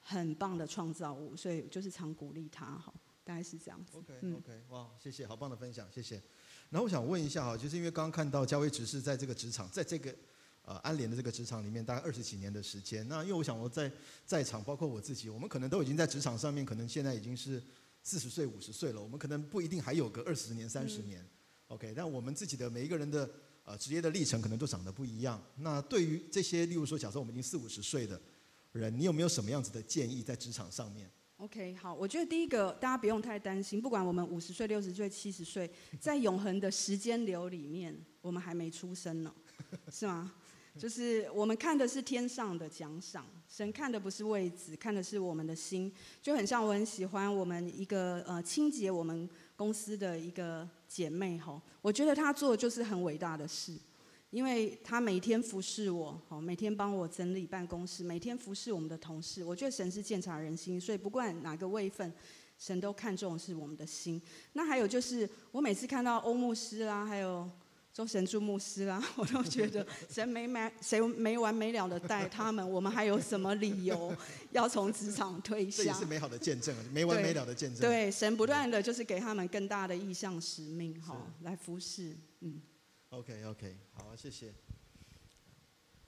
Speaker 1: 很棒的创造物，所以就是常鼓励她，哈。大概是这样子。
Speaker 2: OK OK，哇，谢谢，好棒的分享，谢谢。然后我想问一下哈，就是因为刚刚看到嘉威执事在这个职场，在这个呃安联的这个职场里面，大概二十几年的时间。那因为我想我在在场，包括我自己，我们可能都已经在职场上面，可能现在已经是四十岁、五十岁了。我们可能不一定还有个二十年、三十年。嗯、OK，但我们自己的每一个人的呃职业的历程，可能都长得不一样。那对于这些，例如说，假设我们已经四五十岁的人，你有没有什么样子的建议在职场上面
Speaker 1: ？OK，好，我觉得第一个大家不用太担心，不管我们五十岁、六十岁、七十岁，在永恒的时间流里面，我们还没出生呢，是吗？就是我们看的是天上的奖赏，神看的不是位置，看的是我们的心，就很像我很喜欢我们一个呃清洁我们公司的一个姐妹吼，我觉得她做的就是很伟大的事。因为他每天服侍我，好，每天帮我整理办公室，每天服侍我们的同事。我觉得神是鉴察人心，所以不管哪个位份，神都看重的是我们的心。那还有就是，我每次看到欧牧师啦，还有周神柱牧师啦，我都觉得神没没谁没完没了的带他们，我们还有什么理由要从职场退下？
Speaker 2: 这也是美好的见证，没完没了的见证。
Speaker 1: 对，对，神不断的就是给他们更大的意向使命，好，来服侍，嗯。
Speaker 2: OK OK，好，谢谢。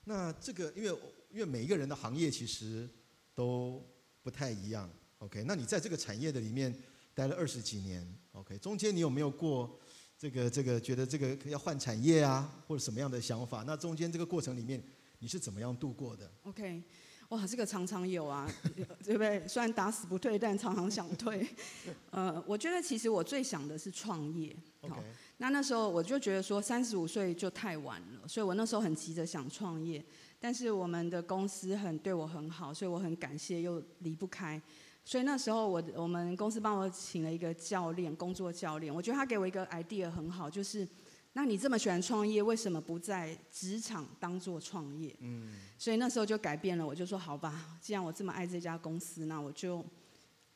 Speaker 2: 那这个，因为因为每一个人的行业其实都不太一样。OK，那你在这个产业的里面，待了二十几年，OK，中间你有没有过这个这个觉得这个要换产业啊，或者什么样的想法？那中间这个过程里面你是怎么样度过的
Speaker 1: ？OK，哇，这个常常有啊，对不对？虽然打死不退，但常常想退。呃，我觉得其实我最想的是创业。好，那那时候我就觉得说三十五岁就太晚了，所以我那时候很急着想创业。但是我们的公司很对我很好，所以我很感谢，又离不开。所以那时候我我们公司帮我请了一个教练，工作教练。我觉得他给我一个 idea 很好，就是，那你这么喜欢创业，为什么不在职场当做创业？嗯。所以那时候就改变了，我就说好吧，既然我这么爱这家公司，那我就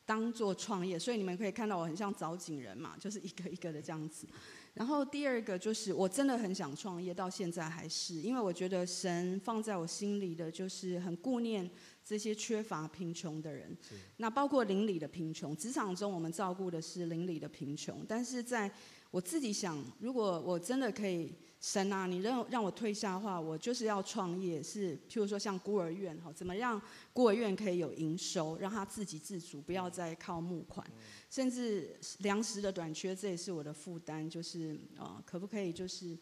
Speaker 1: 当做创业。所以你们可以看到我很像找景人嘛，就是一个一个的这样子。然后第二个就是，我真的很想创业，到现在还是，因为我觉得神放在我心里的就是很顾念这些缺乏贫穷的人。那包括邻里的贫穷，职场中我们照顾的是邻里的贫穷，但是在我自己想，如果我真的可以。神啊，你让让我退下的话，我就是要创业，是譬如说像孤儿院哈，怎么让孤儿院可以有营收，让他自给自足，不要再靠募款，甚至粮食的短缺，这也是我的负担，就是呃，可不可以就是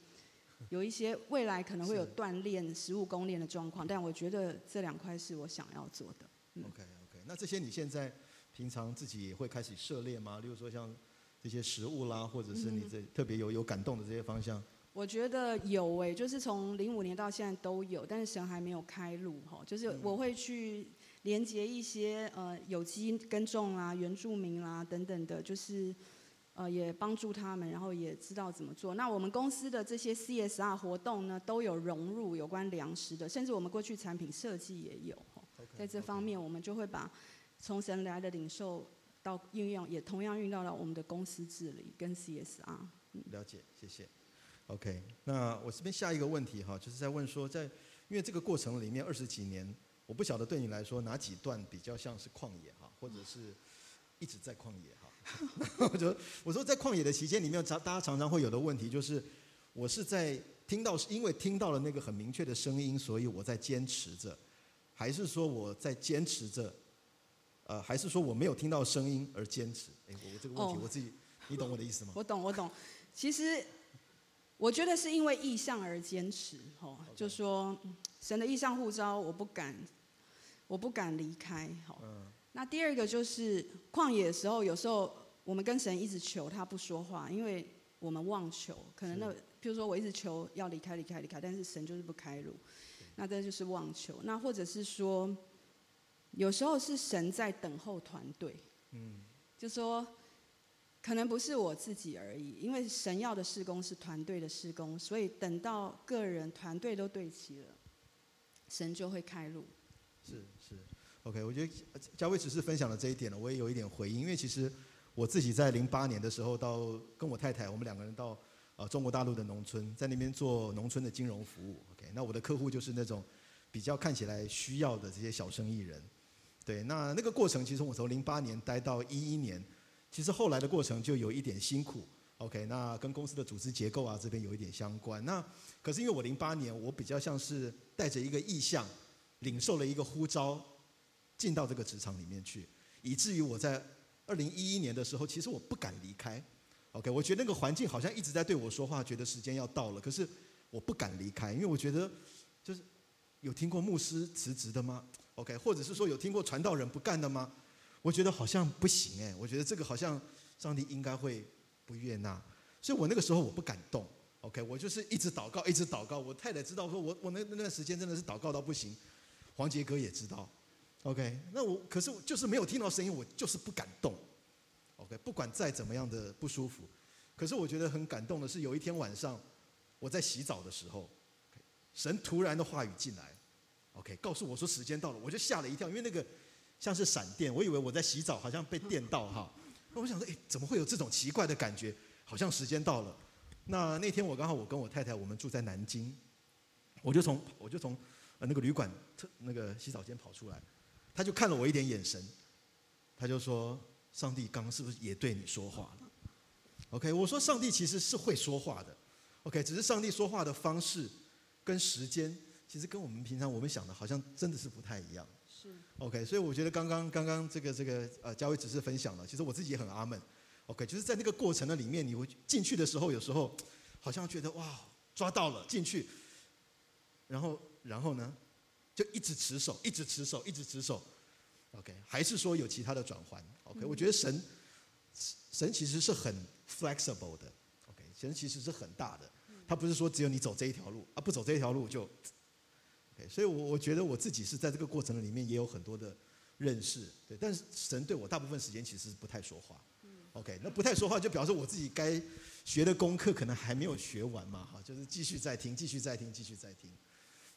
Speaker 1: 有一些未来可能会有锻炼食物供应的状况，但我觉得这两块是我想要做的。
Speaker 2: 嗯、OK OK，那这些你现在平常自己也会开始涉猎吗？例如说像这些食物啦，或者是你这特别有有感动的这些方向？
Speaker 1: 我觉得有诶、欸，就是从零五年到现在都有，但是神还没有开路哈。就是我会去连接一些呃有机耕种啊、原住民啦、啊、等等的，就是呃也帮助他们，然后也知道怎么做。那我们公司的这些 CSR 活动呢，都有融入有关粮食的，甚至我们过去产品设计也有。在这方面，我们就会把从神来的领受到应用，也同样运到了我们的公司治理跟 CSR。嗯，
Speaker 2: 了解，谢谢。OK，那我这边下一个问题哈，就是在问说，在因为这个过程里面二十几年，我不晓得对你来说哪几段比较像是旷野哈，或者是一直在旷野哈。我就我说在旷野的期间里面，常大家常常会有的问题就是，我是在听到是因为听到了那个很明确的声音，所以我在坚持着，还是说我在坚持着，呃，还是说我没有听到声音而坚持？哎，我这个问题我自己，你懂我的意思吗？
Speaker 1: 我懂，我懂，其实。我觉得是因为意向而坚持，吼，就说神的意向呼召，我不敢，我不敢离开，吼。那第二个就是旷野的时候，有时候我们跟神一直求他不说话，因为我们妄求，可能那，譬如说我一直求要离开离开离开，但是神就是不开路，那这就是妄求。那或者是说，有时候是神在等候团队，嗯，就说。可能不是我自己而已，因为神要的施工是团队的施工，所以等到个人团队都对齐了，神就会开路。
Speaker 2: 是是，OK，我觉得佳慧只是分享了这一点了，我也有一点回应，因为其实我自己在零八年的时候到跟我太太，我们两个人到呃中国大陆的农村，在那边做农村的金融服务。OK，那我的客户就是那种比较看起来需要的这些小生意人。对，那那个过程其实我从零八年待到一一年。其实后来的过程就有一点辛苦，OK，那跟公司的组织结构啊这边有一点相关。那可是因为我零八年我比较像是带着一个意向，领受了一个呼召，进到这个职场里面去，以至于我在二零一一年的时候，其实我不敢离开，OK，我觉得那个环境好像一直在对我说话，觉得时间要到了，可是我不敢离开，因为我觉得就是有听过牧师辞职的吗？OK，或者是说有听过传道人不干的吗？我觉得好像不行哎，我觉得这个好像上帝应该会不悦纳，所以我那个时候我不敢动，OK，我就是一直祷告，一直祷告。我太太知道说我我那那段时间真的是祷告到不行，黄杰哥也知道，OK，那我可是就是没有听到声音，我就是不敢动，OK，不管再怎么样的不舒服，可是我觉得很感动的是有一天晚上我在洗澡的时候，神突然的话语进来，OK，告诉我说时间到了，我就吓了一跳，因为那个。像是闪电，我以为我在洗澡，好像被电到哈。那我想说，哎，怎么会有这种奇怪的感觉？好像时间到了。那那天我刚好我跟我太太，我们住在南京，我就从我就从呃那个旅馆特那个洗澡间跑出来，他就看了我一点眼神，他就说：“上帝刚刚是不是也对你说话了？”OK，我说上帝其实是会说话的，OK，只是上帝说话的方式跟时间，其实跟我们平常我们想的好像真的是不太一样。
Speaker 1: 是。
Speaker 2: OK，所以我觉得刚刚刚刚这个这个呃嘉威只是分享了，其实我自己也很阿门。OK，就是在那个过程的里面，你会进去的时候，有时候好像觉得哇抓到了进去，然后然后呢，就一直持守，一直持守，一直持守。OK，还是说有其他的转换？OK，我觉得神神其实是很 flexible 的。OK，神其实是很大的，他不是说只有你走这一条路啊，不走这一条路就。OK，所以我我觉得我自己是在这个过程里面也有很多的认识，对，但是神对我大部分时间其实不太说话。OK，那不太说话就表示我自己该学的功课可能还没有学完嘛，哈，就是继续再听，继续再听，继续再听，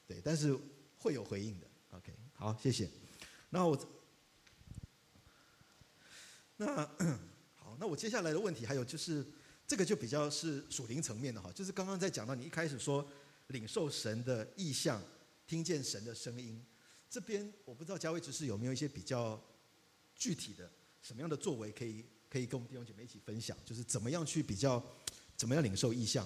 Speaker 2: 对，但是会有回应的。OK，好，谢谢。那我。那好，那我接下来的问题还有就是，这个就比较是属灵层面的哈，就是刚刚在讲到你一开始说领受神的意象，听见神的声音，这边我不知道嘉威执事有没有一些比较具体的什么样的作为可以可以跟我们弟兄姐妹一起分享，就是怎么样去比较，怎么样领受意象，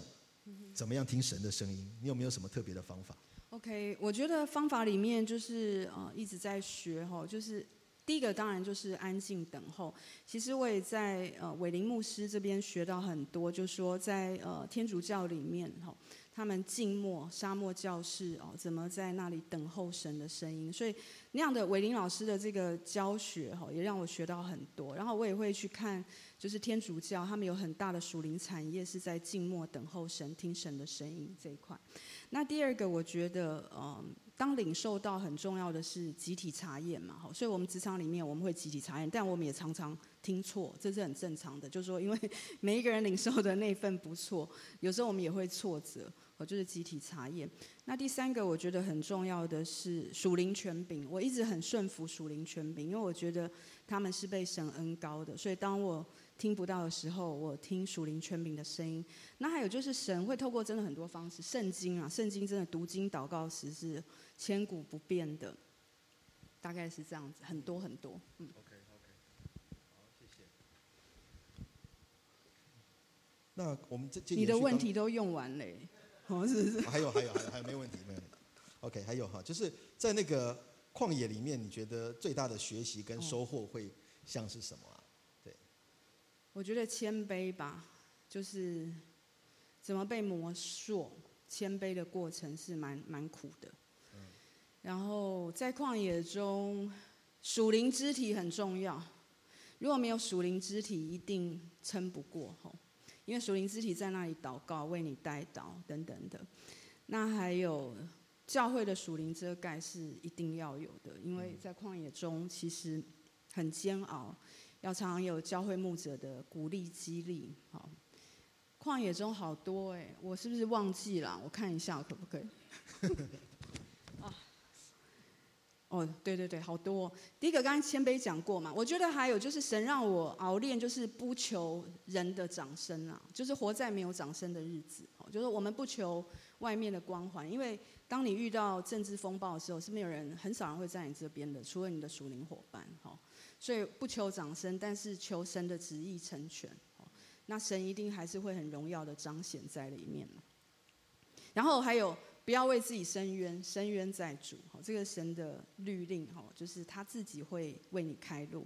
Speaker 2: 怎么样听神的声音，你有没有什么特别的方法
Speaker 1: ？OK，我觉得方法里面就是呃一直在学哈，就是。第一个当然就是安静等候。其实我也在呃韦林牧师这边学到很多，就是说在呃天主教里面哈，他们静默沙漠教室哦，怎么在那里等候神的声音。所以那样的伟林老师的这个教学哈，也让我学到很多。然后我也会去看，就是天主教他们有很大的属灵产业是在静默等候神、听神的声音这一块。那第二个我觉得嗯。当领受到很重要的是集体查验嘛，好，所以我们职场里面我们会集体查验，但我们也常常听错，这是很正常的。就是说，因为每一个人领受的那份不错，有时候我们也会挫折，我就是集体查验。那第三个我觉得很重要的是属灵权柄，我一直很顺服属灵权柄，因为我觉得他们是被神恩高的，所以当我听不到的时候，我听属灵权柄的声音。那还有就是神会透过真的很多方式，圣经啊，圣经真的读经祷告时是千古不变的，大概是这样子，很多很多。嗯。
Speaker 2: OK OK，好，谢谢。那我们这
Speaker 1: 你的问题都用完了，哦，是不是？
Speaker 2: 还有还有还有还有没问题没问题。OK，还有哈，就是在那个旷野里面，你觉得最大的学习跟收获会像是什么啊？对？
Speaker 1: 我觉得谦卑吧，就是怎么被磨塑，谦卑的过程是蛮蛮苦的。嗯然后在旷野中，属灵肢体很重要。如果没有属灵肢体，一定撑不过吼。因为属灵肢体在那里祷告，为你代祷等等的。那还有教会的属灵遮盖是一定要有的，因为在旷野中其实很煎熬。要常常有教会牧者的鼓励激励，好。旷野中好多哎，我是不是忘记了？我看一下可不可以？哦，对对对，好多。第一个刚刚谦卑讲过嘛，我觉得还有就是神让我熬练，就是不求人的掌声啊，就是活在没有掌声的日子。哦就是我们不求外面的光环，因为当你遇到政治风暴的时候，是没有人，很少人会在你这边的，除了你的属灵伙伴，哈。所以不求掌声，但是求神的旨意成全。那神一定还是会很荣耀的彰显在里面。然后还有不要为自己伸冤，伸冤在主。这个神的律令，哈，就是他自己会为你开路。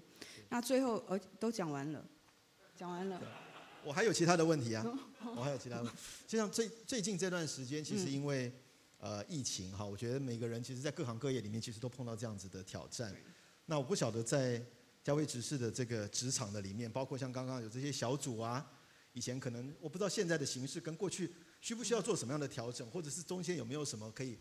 Speaker 1: 那最后呃，都讲完了，讲完了。
Speaker 2: 我还有其他的问题啊，我还有其他问题。就像最最近这段时间，其实因为呃疫情哈，我觉得每个人其实，在各行各业里面，其实都碰到这样子的挑战。那我不晓得在嘉威执事的这个职场的里面，包括像刚刚有这些小组啊，以前可能我不知道现在的形式跟过去需不需要做什么样的调整，或者是中间有没有什么可以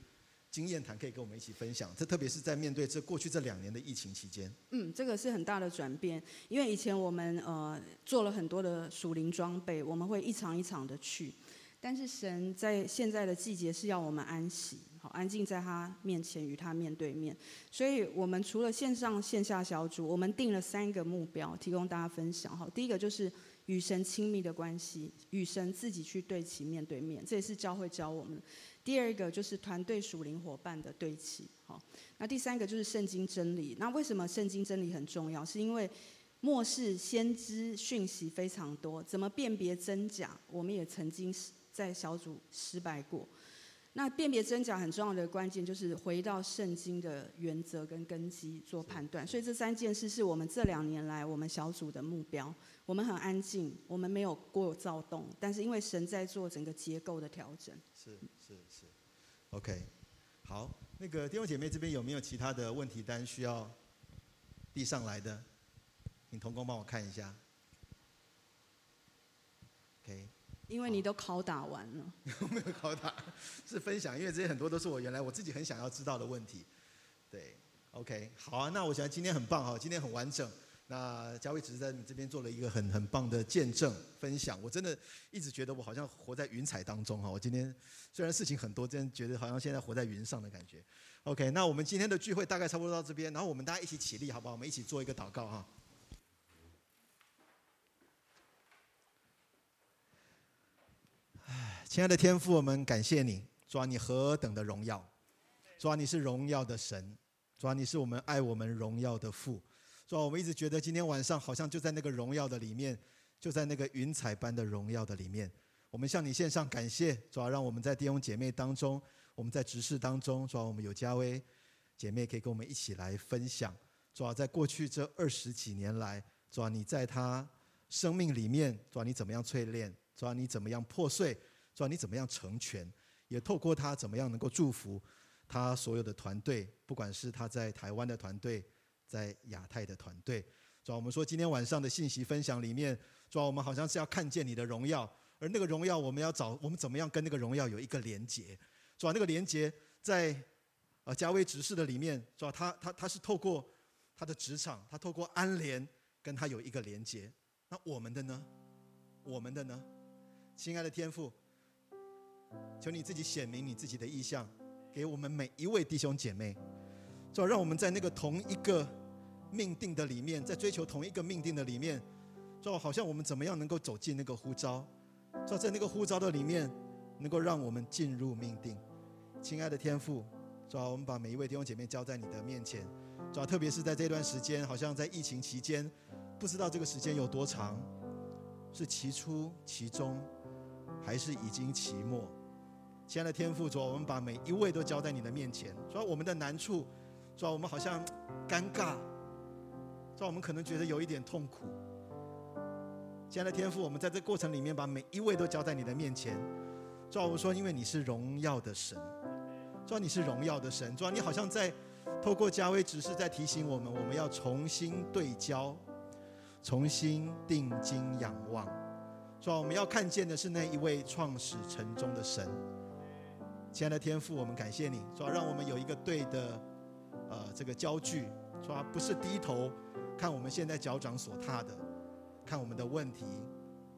Speaker 2: 经验谈可以跟我们一起分享？这特别是在面对这过去这两年的疫情期间。
Speaker 1: 嗯，这个是很大的转变，因为以前我们呃做了很多的属灵装备，我们会一场一场的去，但是神在现在的季节是要我们安息。好，安静在他面前，与他面对面。所以，我们除了线上线下小组，我们定了三个目标，提供大家分享。好，第一个就是与神亲密的关系，与神自己去对齐面对面，这也是教会教我们。第二个就是团队属灵伙伴的对齐。好，那第三个就是圣经真理。那为什么圣经真理很重要？是因为末世先知讯息非常多，怎么辨别真假？我们也曾经在小组失败过。那辨别真假很重要的关键就是回到圣经的原则跟根基做判断。所以这三件事是我们这两年来我们小组的目标。我们很安静，我们没有过有躁动，但是因为神在做整个结构的调整。
Speaker 2: 是是是，OK，好，那个弟兄姐妹这边有没有其他的问题单需要递上来的？请童工帮我看一下。OK。
Speaker 1: 因为你都拷打完了，
Speaker 2: 没有拷打，是分享，因为这些很多都是我原来我自己很想要知道的问题。对，OK，好啊，那我想今天很棒哈，今天很完整。那嘉威只是在你这边做了一个很很棒的见证分享，我真的一直觉得我好像活在云彩当中哈。我今天虽然事情很多，真的觉得好像现在活在云上的感觉。OK，那我们今天的聚会大概差不多到这边，然后我们大家一起起立好不好？我们一起做一个祷告哈。亲爱的天父，我们感谢你，主啊，你何等的荣耀，主啊，你是荣耀的神，主啊，你是我们爱我们荣耀的父，主啊，我们一直觉得今天晚上好像就在那个荣耀的里面，就在那个云彩般的荣耀的里面，我们向你献上感谢，主啊，让我们在弟兄姐妹当中，我们在执事当中，主啊，我们有嘉威姐妹可以跟我们一起来分享，主啊，在过去这二十几年来，主啊，你在他生命里面，主啊，你怎么样淬炼，主啊，你怎么样破碎。主啊，你怎么样成全？也透过他怎么样能够祝福他所有的团队，不管是他在台湾的团队，在亚太的团队。主要，我们说今天晚上的信息分享里面，主要，我们好像是要看见你的荣耀，而那个荣耀我们要找，我们怎么样跟那个荣耀有一个连接？主要，那个连接在呃嘉威执事的里面，主要，他他他是透过他的职场，他透过安联跟他有一个连接。那我们的呢？我们的呢？亲爱的天父。求你自己显明你自己的意向，给我们每一位弟兄姐妹，主，让我们在那个同一个命定的里面，在追求同一个命定的里面，主，好像我们怎么样能够走进那个呼召，主，在那个呼召的里面，能够让我们进入命定。亲爱的天父，主，我们把每一位弟兄姐妹交在你的面前，主，特别是在这段时间，好像在疫情期间，不知道这个时间有多长，是期初、期中，还是已经期末？亲爱的天父，主，我们把每一位都交在你的面前。主，我们的难处，主，我们好像尴尬，主，我们可能觉得有一点痛苦。亲爱的天父，我们在这过程里面把每一位都交在你的面前。主，我们说，因为你是荣耀的神，主，你是荣耀的神，主，你好像在透过加威只是在提醒我们，我们要重新对焦，重新定睛仰望。主，我们要看见的是那一位创始成终的神。亲爱的天父，我们感谢你，主要让我们有一个对的，呃，这个焦距，是吧不是低头看我们现在脚掌所踏的，看我们的问题，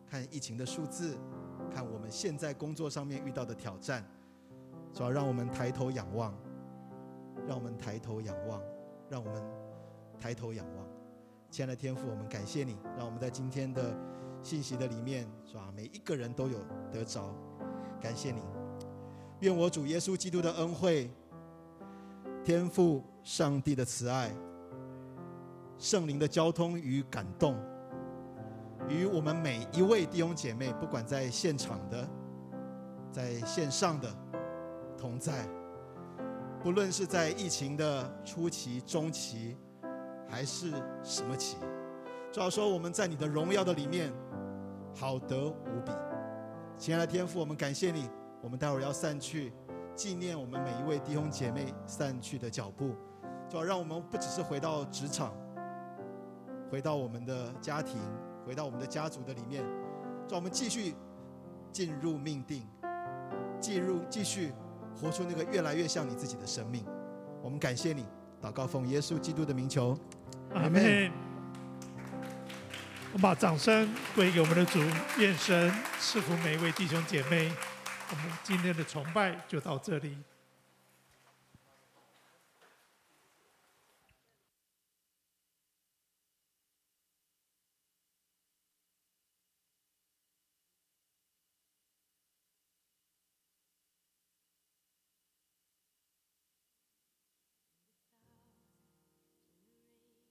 Speaker 2: 看疫情的数字，看我们现在工作上面遇到的挑战，主要让我们抬头仰望，让我们抬头仰望，让我们抬头仰望。亲爱的天父，我们感谢你，让我们在今天的信息的里面，是吧？每一个人都有得着，感谢你。愿我主耶稣基督的恩惠、天父上帝的慈爱、圣灵的交通与感动，与我们每一位弟兄姐妹，不管在现场的、在线上的同在，不论是在疫情的初期、中期，还是什么期，主要说我们在你的荣耀的里面，好得无比。亲爱的天父，我们感谢你。我们待会儿要散去，纪念我们每一位弟兄姐妹散去的脚步，主要让我们不只是回到职场，回到我们的家庭，回到我们的家族的里面，主，我们继续进入命定，进入继续活出那个越来越像你自己的生命。我们感谢你，祷告奉耶稣基督的名求，
Speaker 4: 阿门。我们把掌声归给我们的主，愿神赐福每一位弟兄姐妹。我们今天的崇拜就到这里。